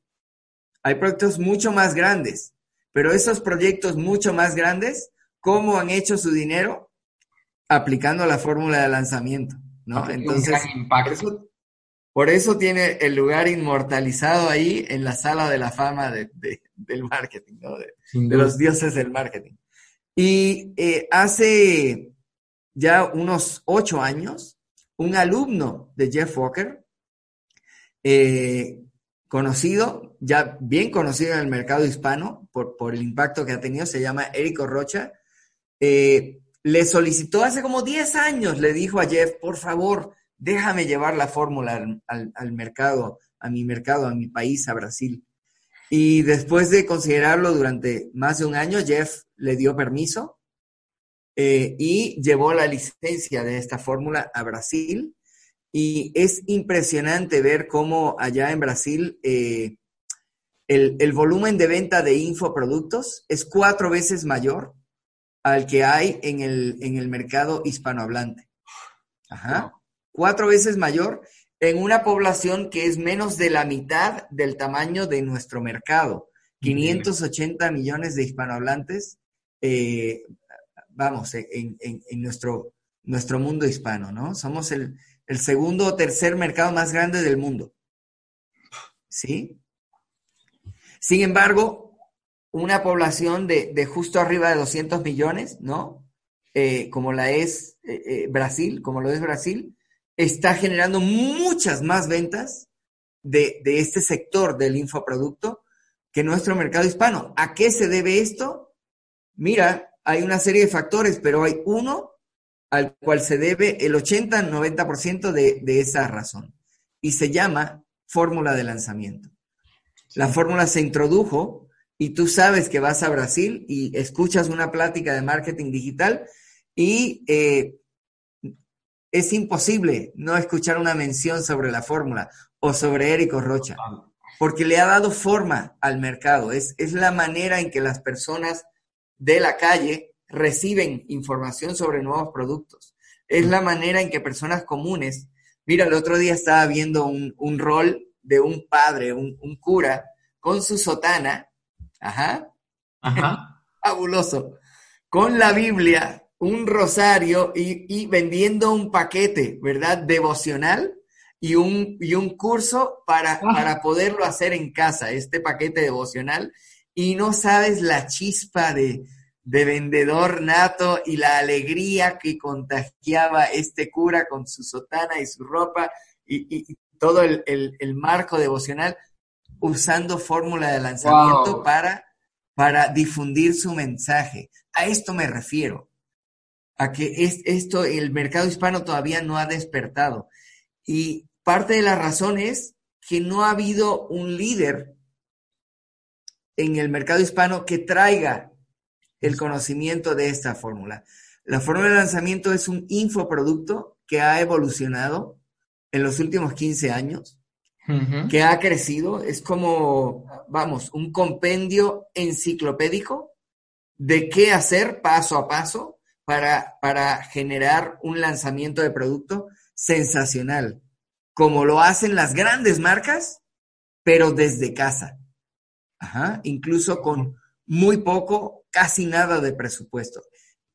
Hay proyectos mucho más grandes, pero esos proyectos mucho más grandes, ¿cómo han hecho su dinero? Aplicando la fórmula de lanzamiento, ¿no? Entonces, por eso tiene el lugar inmortalizado ahí en la sala de la fama del marketing, ¿no? de, los dioses del marketing. Y eh, hace ya unos ocho años, un alumno de Jeff Walker, eh, conocido, ya bien conocido en el mercado hispano por, el impacto que ha tenido, se llama Érico Rocha, eh, le solicitó hace como 10 años, le dijo a Jeff, por favor, déjame llevar la fórmula al, mercado, a mi mercado, a mi país, a Brasil. Y después de considerarlo durante más de un año, Jeff le dio permiso eh, y llevó la licencia de esta fórmula a Brasil. Y es impresionante ver cómo allá en Brasil eh, el, volumen de venta de infoproductos es cuatro veces mayor al que hay en el, en el mercado hispanohablante. Ajá cuatro veces mayor en una población que es menos de la mitad del tamaño de nuestro mercado. 580 millones de hispanohablantes, eh, vamos, en, nuestro, nuestro mundo hispano, ¿no? Somos el, segundo o tercer mercado más grande del mundo. ¿Sí? Sin embargo, una población de, justo arriba de 200 millones, ¿no? Eh, como la es eh, Brasil, como lo es Brasil, está generando muchas más ventas de, este sector del infoproducto que nuestro mercado hispano. ¿A qué se debe esto? Mira, hay una serie de factores, pero hay uno al cual se debe el 80-90% de, de esa razón. Y se llama fórmula de lanzamiento. La fórmula se introdujo y tú sabes que vas a Brasil y escuchas una plática de marketing digital y eh, es imposible no escuchar una mención sobre la fórmula o sobre Érico Rocha, porque le ha dado forma al mercado. Es, es la manera en que las personas de la calle reciben información sobre nuevos productos. Es la manera en que personas comunes, mira, el otro día estaba viendo un, rol de un padre, un, un cura, con su sotana, ajá, ajá. <laughs> fabuloso, con la Biblia, un rosario y, vendiendo un paquete, ¿verdad? Devocional y un, y un curso para, para poderlo hacer en casa, este paquete devocional. Y no sabes la chispa de, de vendedor nato y la alegría que contagiaba este cura con su sotana y su ropa y, todo el, el, marco devocional usando fórmula de lanzamiento para, para difundir su mensaje. A esto me refiero, a que es, esto, el mercado hispano todavía no ha despertado. Y parte de la razón es que no ha habido un líder en el mercado hispano que traiga el conocimiento de esta fórmula. La fórmula de lanzamiento es un infoproducto que ha evolucionado en los últimos 15 años, que ha crecido. Es como, vamos, un compendio enciclopédico de qué hacer paso a paso para, para generar un lanzamiento de producto sensacional, como lo hacen las grandes marcas, pero desde casa. Ajá, incluso con muy poco, casi nada de presupuesto.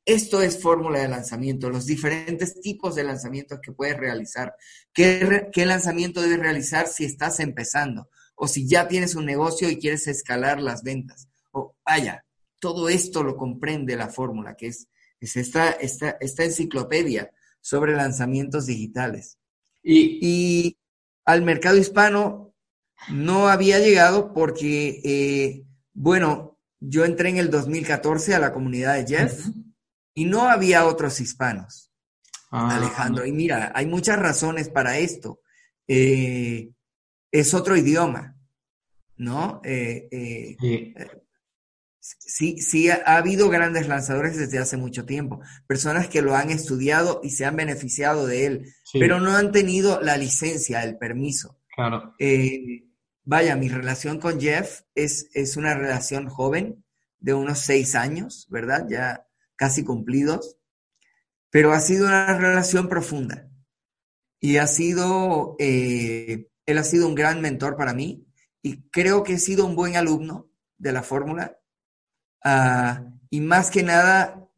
Esto es fórmula de lanzamiento, los diferentes tipos de lanzamientos que puedes realizar. ¿Qué, ¿Qué, lanzamiento debes realizar si estás empezando? O si ya tienes un negocio y quieres escalar las ventas. O vaya, todo esto lo comprende la fórmula, que es, es esta, esta, esta, enciclopedia sobre lanzamientos digitales. Y, y, al mercado hispano no había llegado porque, eh, bueno, yo entré en el 2014 a la comunidad de Jeff y no había otros hispanos, ah, Alejandro. Y mira, hay muchas razones para esto. Eh, es otro idioma, ¿no? Eh, eh, sí. sí. ha, habido grandes lanzadores desde hace mucho tiempo, personas que lo han estudiado y se han beneficiado de él, pero no han tenido la licencia, el permiso. Claro vaya, mi relación con Jeff es, es una relación joven de unos seis años, ¿verdad? Ya casi cumplidos, pero ha sido una relación profunda y ha sido, eh, él ha sido un gran mentor para mí y creo que he sido un buen alumno de la fórmula ah, y más que nada,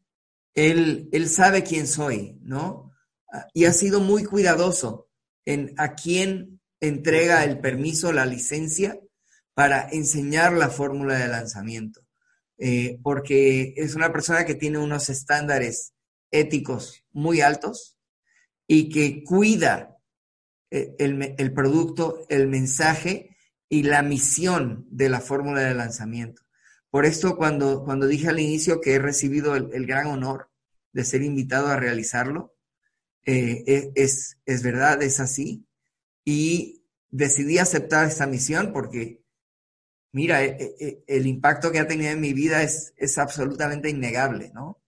él, él sabe quién soy, ¿no? Ah, y ha sido muy cuidadoso en a quién entrega el permiso, la licencia para enseñar la fórmula de lanzamiento, eh, porque es una persona que tiene unos estándares éticos muy altos y que cuida eh, el, producto, el mensaje y la misión de la fórmula de lanzamiento. Por esto, cuando, cuando dije al inicio que he recibido el, gran honor de ser invitado a realizarlo, eh, e, es, es verdad, es así y decidí aceptar esta misión porque, mira, e, e, e, el, impacto que ha tenido en mi vida es, es absolutamente innegable, ¿no?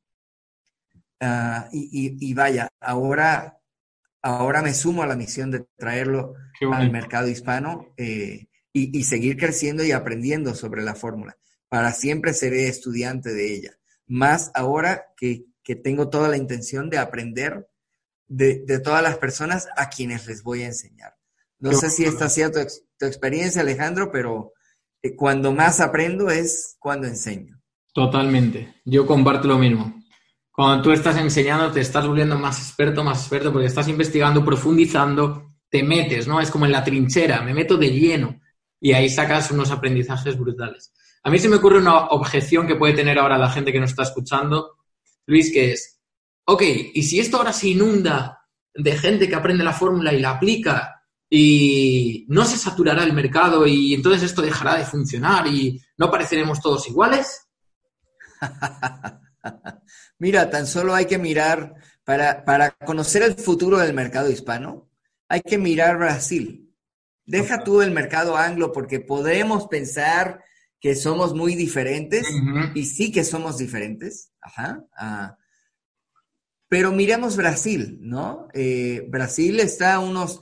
Ah, y, vaya, ahora, ahora me sumo a la misión de traerlo al mercado hispano eh, y, seguir creciendo y aprendiendo sobre la fórmula. Para siempre seré estudiante de ella. Más ahora que, que tengo toda la intención de aprender de, de todas las personas a quienes les voy a enseñar. No sé si esta sea tu, experiencia, Alejandro, pero eh, cuando más aprendo es cuando enseño. Totalmente. Yo comparto lo mismo. Cuando tú estás enseñando, te estás volviendo más experto, más experto, porque estás investigando, profundizando, te metes, ¿no? Es como en la trinchera, me meto de lleno y ahí sacas unos aprendizajes brutales. A mí se me ocurre una objeción que puede tener ahora la gente que nos está escuchando, Luis, que es, ok, y si esto ahora se inunda de gente que aprende la fórmula y la aplica y no se saturará el mercado y entonces esto dejará de funcionar y no pareceremos todos iguales? <laughs> Mira, tan solo hay que mirar, para, para conocer el futuro del mercado hispano, hay que mirar Brasil. Deja tú el mercado anglo porque podemos pensar que somos muy diferentes y sí que somos diferentes. Ajá. Ah, pero miremos Brasil, ¿no? Eh, Brasil está unos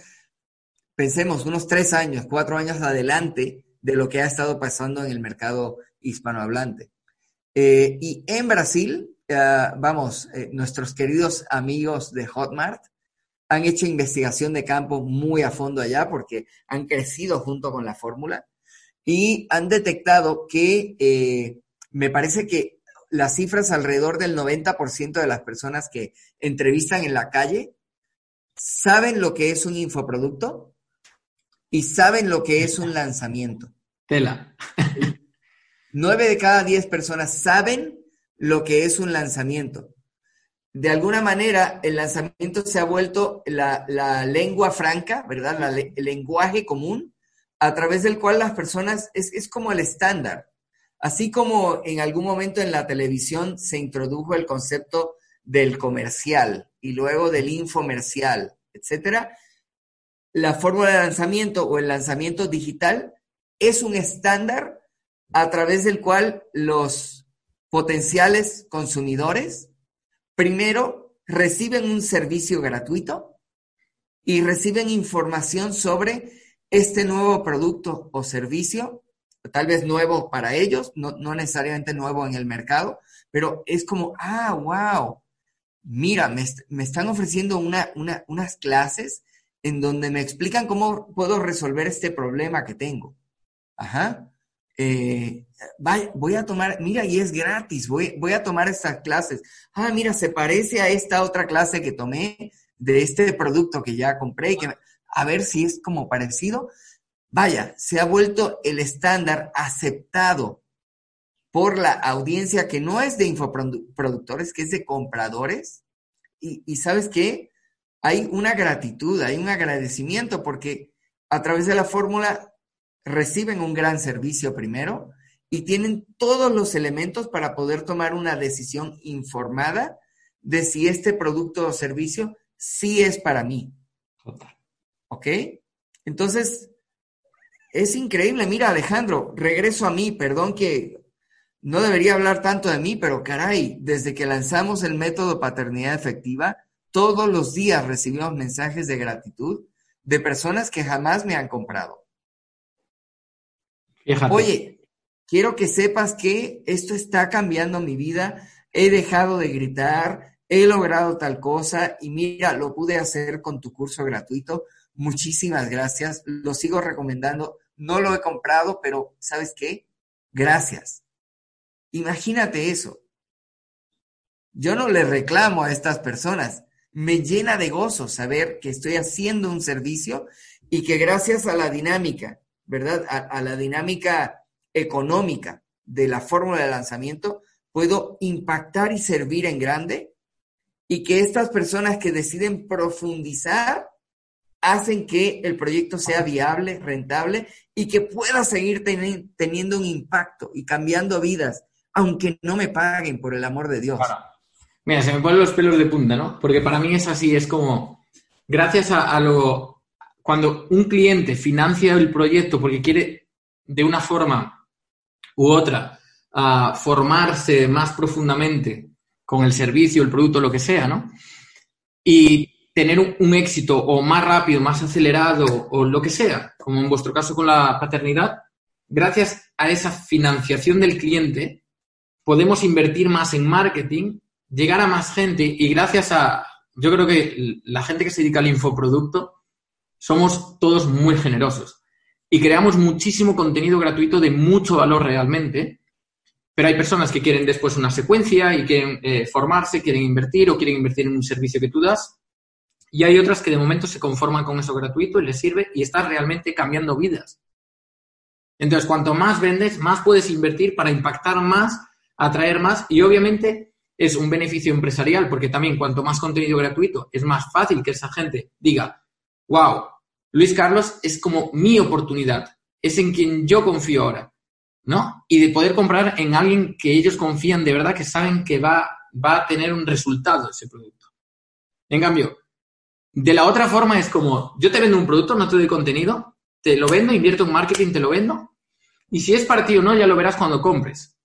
pensemos, unos tres años, cuatro años adelante de lo que ha estado pasando en el mercado hispanohablante. Eh, y en Brasil, eh, vamos, eh, nuestros queridos amigos de Hotmart han hecho investigación de campo muy a fondo allá porque han crecido junto con la fórmula y han detectado que me parece que las cifras alrededor del 90% de las personas que entrevistan en la calle saben lo que es un infoproducto y saben lo que es un lanzamiento. Tela. Nueve de cada diez personas saben lo que es un lanzamiento. De alguna manera, el lanzamiento se ha vuelto la, lengua franca, ¿verdad? el lenguaje común a través del cual las personas, es, es como el estándar. Así como en algún momento en la televisión se introdujo el concepto del comercial y luego del infomercial, etcétera, la fórmula de lanzamiento o el lanzamiento digital es un estándar a través del cual los potenciales consumidores primero reciben un servicio gratuito y reciben información sobre este nuevo producto o servicio, tal vez nuevo para ellos, no, necesariamente nuevo en el mercado, pero es como, ah, wow, mira, me, están ofreciendo una, unas clases en donde me explican cómo puedo resolver este problema que tengo. Ajá. Eh, voy a tomar, mira, y es gratis, voy, voy a tomar estas clases. Ah, mira, se parece a esta otra clase que tomé de este producto que ya compré, a ver si es como parecido. Vaya, se ha vuelto el estándar aceptado por la audiencia que no es de infoproductores, que es de compradores. Y, y sabes qué? Hay una gratitud, hay un agradecimiento porque a través de la fórmula reciben un gran servicio primero y tienen todos los elementos para poder tomar una decisión informada de si este producto o servicio sí es para mí. ¿Ok? Entonces, es increíble. Mira, Alejandro, regreso a mí, perdón que no debería hablar tanto de mí, pero caray, desde que lanzamos el método paternidad efectiva, todos los días recibimos mensajes de gratitud de personas que jamás me han comprado. Oye, quiero que sepas que esto está cambiando mi vida. He dejado de gritar, he logrado tal cosa y mira, lo pude hacer con tu curso gratuito. Muchísimas gracias. Lo sigo recomendando. No lo he comprado, pero ¿sabes qué? Gracias. Imagínate eso. Yo no le reclamo a estas personas me llena de gozo saber que estoy haciendo un servicio y que gracias a la dinámica, ¿verdad? A, la dinámica económica de la fórmula de lanzamiento, puedo impactar y servir en grande y que estas personas que deciden profundizar hacen que el proyecto sea viable, rentable y que pueda seguir teniendo un impacto y cambiando vidas, aunque no me paguen por el amor de Dios. Mira, se me ponen los pelos de punta, ¿no? Porque para mí es así, es como, gracias a, lo, cuando un cliente financia el proyecto porque quiere de una forma u otra formarse más profundamente con el servicio, el producto, lo que sea, ¿no? Y tener un, un, éxito o más rápido, más acelerado o lo que sea, como en vuestro caso con la paternidad, gracias a esa financiación del cliente, podemos invertir más en marketing llegar a más gente y gracias a, yo creo que la gente que se dedica al infoproducto, somos todos muy generosos y creamos muchísimo contenido gratuito de mucho valor realmente, pero hay personas que quieren después una secuencia y quieren eh, formarse, quieren invertir o quieren invertir en un servicio que tú das. Y hay otras que de momento se conforman con eso gratuito y les sirve y estás realmente cambiando vidas. Entonces, cuanto más vendes, más puedes invertir para impactar más, atraer más y obviamente es un beneficio empresarial, porque también cuanto más contenido gratuito, es más fácil que esa gente diga, wow, Luis Carlos es como mi oportunidad, es en quien yo confío ahora, ¿no? Y de poder comprar en alguien que ellos confían de verdad, que saben que va, va a tener un resultado ese producto. En cambio, de la otra forma es como, yo te vendo un producto, no te doy contenido, te lo vendo, invierto en marketing, te lo vendo, y si es para ti o no, ya lo verás cuando compres,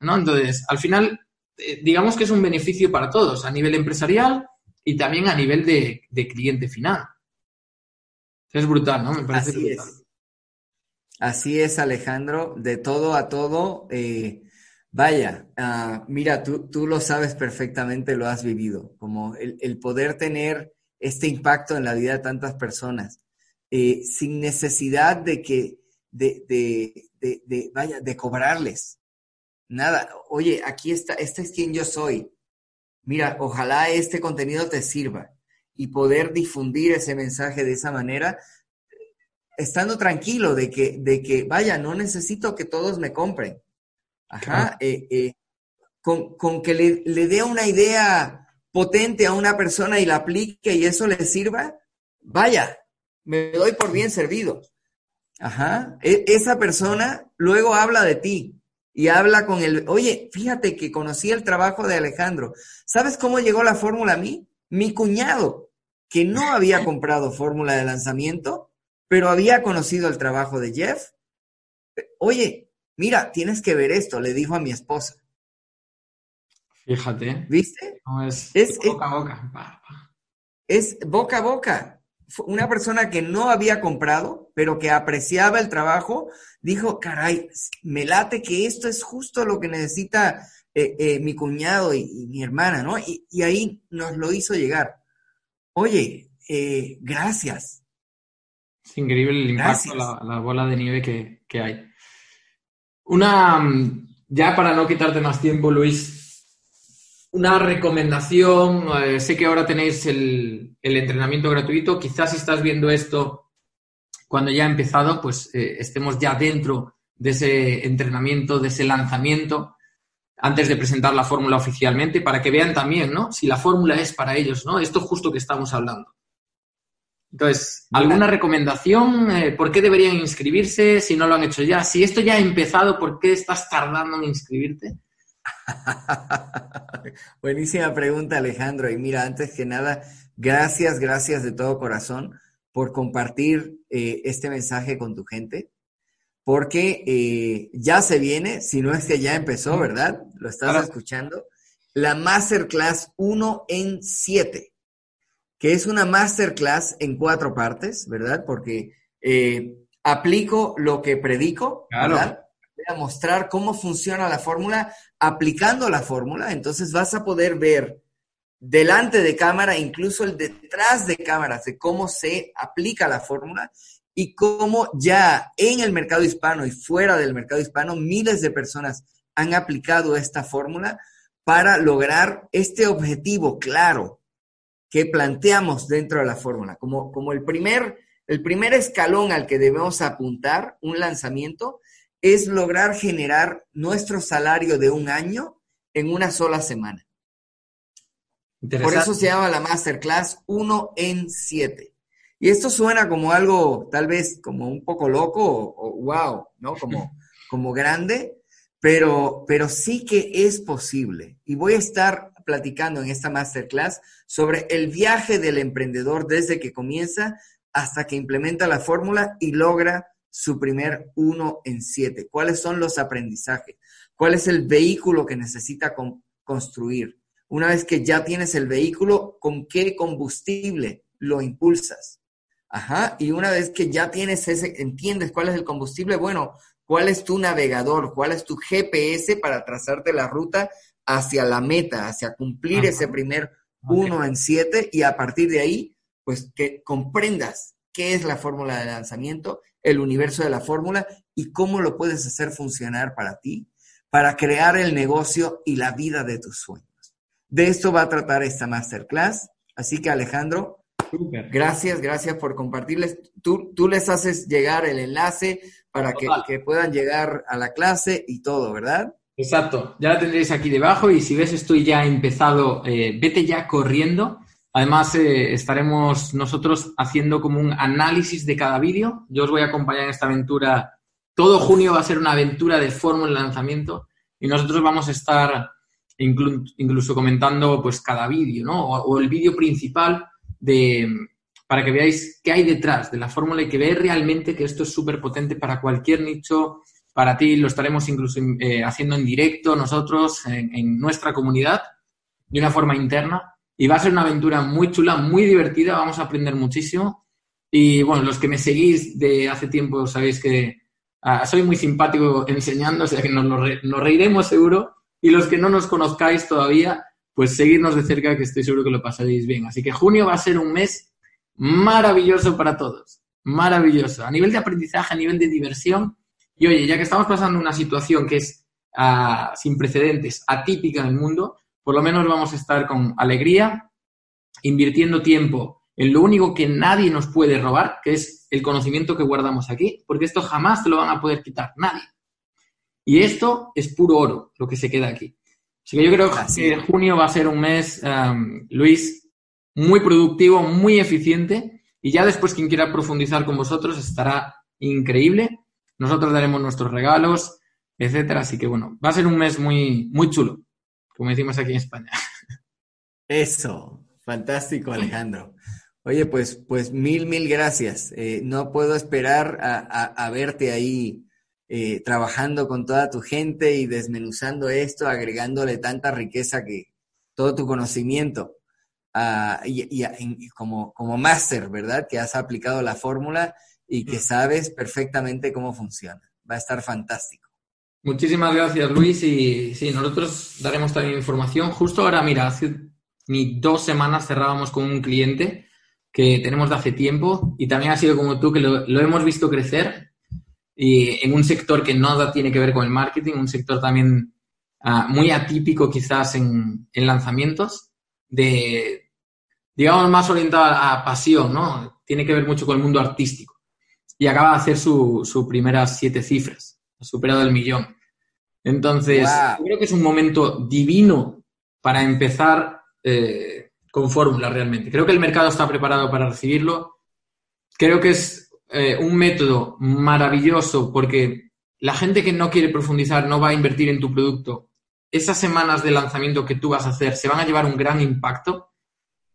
¿no? Entonces, al final, digamos que es un beneficio para todos, a nivel empresarial y también a nivel de, cliente final. Es brutal, ¿no? Me parece Así brutal. Es. Así es, Alejandro, de todo a todo. Eh, vaya, uh, mira, tú, tú, lo sabes perfectamente, lo has vivido, como el, el, poder tener este impacto en la vida de tantas personas, eh, sin necesidad de que, de, de, de, de, vaya, de cobrarles. Nada, oye, aquí está, este es quien yo soy. Mira, ojalá este contenido te sirva y poder difundir ese mensaje de esa manera, estando tranquilo de que, de que vaya, no necesito que todos me compren. Ajá, eh, eh, con, con, que le, le dé una idea potente a una persona y la aplique y eso le sirva, vaya, me doy por bien servido. Ajá, e, esa persona luego habla de ti y habla con el, oye, fíjate que conocí el trabajo de Alejandro. ¿Sabes cómo llegó la fórmula a mí? Mi cuñado, que no había <laughs> comprado fórmula de lanzamiento, pero había conocido el trabajo de Jeff. Oye, mira, tienes que ver esto, le dijo a mi esposa. Fíjate. ¿Viste? No, es, es, boca a boca. Es boca a boca. Una persona que no había comprado, pero que apreciaba el trabajo, dijo, caray, me late que esto es justo lo que necesita eh, eh, mi cuñado y, y, mi hermana, ¿no? Y, y, ahí nos lo hizo llegar. Oye, eh, gracias. Es increíble el impacto, la, la, bola de nieve que, que hay. Una, ya para no quitarte más tiempo, Luis, una recomendación. Eh, sé que ahora tenéis el, el, entrenamiento gratuito. Quizás si estás viendo esto cuando ya ha empezado, pues eh, estemos ya dentro de ese entrenamiento, de ese lanzamiento, antes de presentar la fórmula oficialmente, para que vean también, ¿no? Si la fórmula es para ellos, ¿no? Esto justo que estamos hablando. Entonces, ¿alguna recomendación? Eh, ¿Por qué deberían inscribirse si no lo han hecho ya? Si esto ya ha empezado, ¿por qué estás tardando en inscribirte? <laughs> Buenísima pregunta, Alejandro. Y mira, antes que nada, gracias, gracias de todo corazón por compartir eh, este mensaje con tu gente, porque eh, ya se viene, si no es que ya empezó, ¿verdad? Lo estás escuchando. La Masterclass 1 en 7, que es una Masterclass en cuatro partes, ¿verdad? Porque eh, aplico lo que predico, claro. ¿verdad? Voy a mostrar cómo funciona la fórmula aplicando la fórmula, entonces vas a poder ver delante de cámara, incluso el detrás de cámaras, de cómo se aplica la fórmula y cómo ya en el mercado hispano y fuera del mercado hispano miles de personas han aplicado esta fórmula para lograr este objetivo claro que planteamos dentro de la fórmula, como, como el, primer, el primer escalón al que debemos apuntar, un lanzamiento, es lograr generar nuestro salario de un año en una sola semana. Por eso se llama la Masterclass 1 en 7. Y esto suena como algo tal vez como un poco loco o, o wow, ¿no? Como, <laughs> como grande, pero, pero sí que es posible. Y voy a estar platicando en esta Masterclass sobre el viaje del emprendedor desde que comienza hasta que implementa la fórmula y logra su primer uno en siete. ¿Cuáles son los aprendizajes? ¿Cuál es el vehículo que necesita con, construir? Una vez que ya tienes el vehículo, ¿con qué combustible lo impulsas? Ajá, y una vez que ya tienes ese, entiendes cuál es el combustible, bueno, ¿cuál es tu navegador? ¿Cuál es tu GPS para trazarte la ruta hacia la meta, hacia cumplir Ajá. ese primer uno okay. en siete? Y a partir de ahí, pues que comprendas qué es la fórmula de lanzamiento, el universo de la fórmula y cómo lo puedes hacer funcionar para ti, para crear el negocio y la vida de tus sueños. De esto va a tratar esta masterclass. Así que Alejandro, Super. gracias, gracias por compartirles. Tú, tú, les haces llegar el enlace para que, que, puedan llegar a la clase y todo, ¿verdad? Exacto, ya la tendréis aquí debajo y si ves estoy ya empezado, eh, vete ya corriendo Además, eh, estaremos nosotros haciendo como un análisis de cada vídeo. Yo os voy a acompañar en esta aventura. Todo junio va a ser una aventura de fórmula de lanzamiento y nosotros vamos a estar incluso comentando pues cada vídeo, ¿no? O, el vídeo principal de, para que veáis qué hay detrás de la fórmula y que veáis realmente que esto es súper potente para cualquier nicho. Para ti lo estaremos incluso eh, haciendo en directo nosotros en nuestra comunidad de una forma interna y va a ser una aventura muy chula, muy divertida, vamos a aprender muchísimo. Y bueno, los que me seguís de hace tiempo sabéis que ah, soy muy simpático enseñando, o sea que nos, nos reiremos seguro. Y los que no nos conozcáis todavía, pues seguirnos de cerca, que estoy seguro que lo pasaréis bien. Así que junio va a ser un mes maravilloso para todos. Maravilloso. A nivel de aprendizaje, a nivel de diversión. Y oye, ya que estamos pasando una situación que es ah, sin precedentes, atípica en el mundo, por lo menos vamos a estar con alegría, invirtiendo tiempo en lo único que nadie nos puede robar, que es el conocimiento que guardamos aquí, porque esto jamás te lo van a poder quitar, nadie. Y esto es puro oro, lo que se queda aquí. Así que yo creo que junio va a ser un mes, um, Luis, muy productivo, muy eficiente, y ya después quien quiera profundizar con vosotros estará increíble. Nosotros daremos nuestros regalos, etcétera. Así que bueno, va a ser un mes muy, muy chulo como decimos aquí en España. <laughs> Eso, fantástico Alejandro. Oye, pues, pues mil, mil gracias. Eh, no puedo esperar a, verte ahí eh, trabajando con toda tu gente y desmenuzando esto, agregándole tanta riqueza que todo tu conocimiento y, como, como máster, ¿verdad? Que has aplicado la fórmula y que sabes perfectamente cómo funciona. Va a estar fantástico. Muchísimas gracias, Luis. Y sí, nosotros daremos también información. Justo ahora, mira, hace ni dos semanas cerrábamos con un cliente que tenemos de hace tiempo y también ha sido como tú que lo, hemos visto crecer y en un sector que nada tiene que ver con el marketing, un sector también ah, muy atípico quizás en, lanzamientos, de, digamos, más orientado a, pasión, ¿no? Tiene que ver mucho con el mundo artístico. Y acaba de hacer sus su primeras siete cifras ha superado el millón. Entonces, creo que es un momento divino para empezar eh, con fórmula realmente. Creo que el mercado está preparado para recibirlo. Creo que es eh, un método maravilloso porque la gente que no quiere profundizar no va a invertir en tu producto. Esas semanas de lanzamiento que tú vas a hacer se van a llevar un gran impacto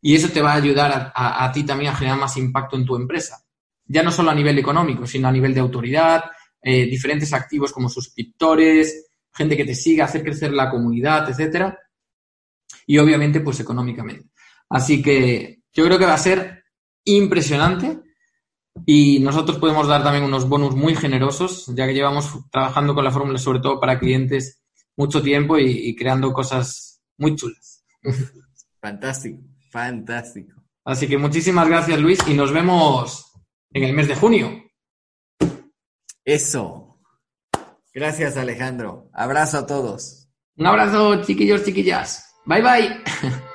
y eso te va a ayudar a ti también a generar más impacto en tu empresa. Ya no solo a nivel económico, sino a nivel de autoridad, eh, diferentes activos como suscriptores, gente que te siga, hacer crecer la comunidad, etcétera. Y obviamente, pues económicamente. Así que yo creo que va a ser impresionante y nosotros podemos dar también unos bonus muy generosos, ya que llevamos trabajando con la fórmula sobre todo para clientes mucho tiempo y, y creando cosas muy chulas. Fantástico, fantástico. Así que muchísimas gracias Luis y nos vemos en el mes de junio. Eso. Gracias, Alejandro. Abrazo a todos. Un abrazo, chiquillos, chiquillas. Bye, bye. <laughs>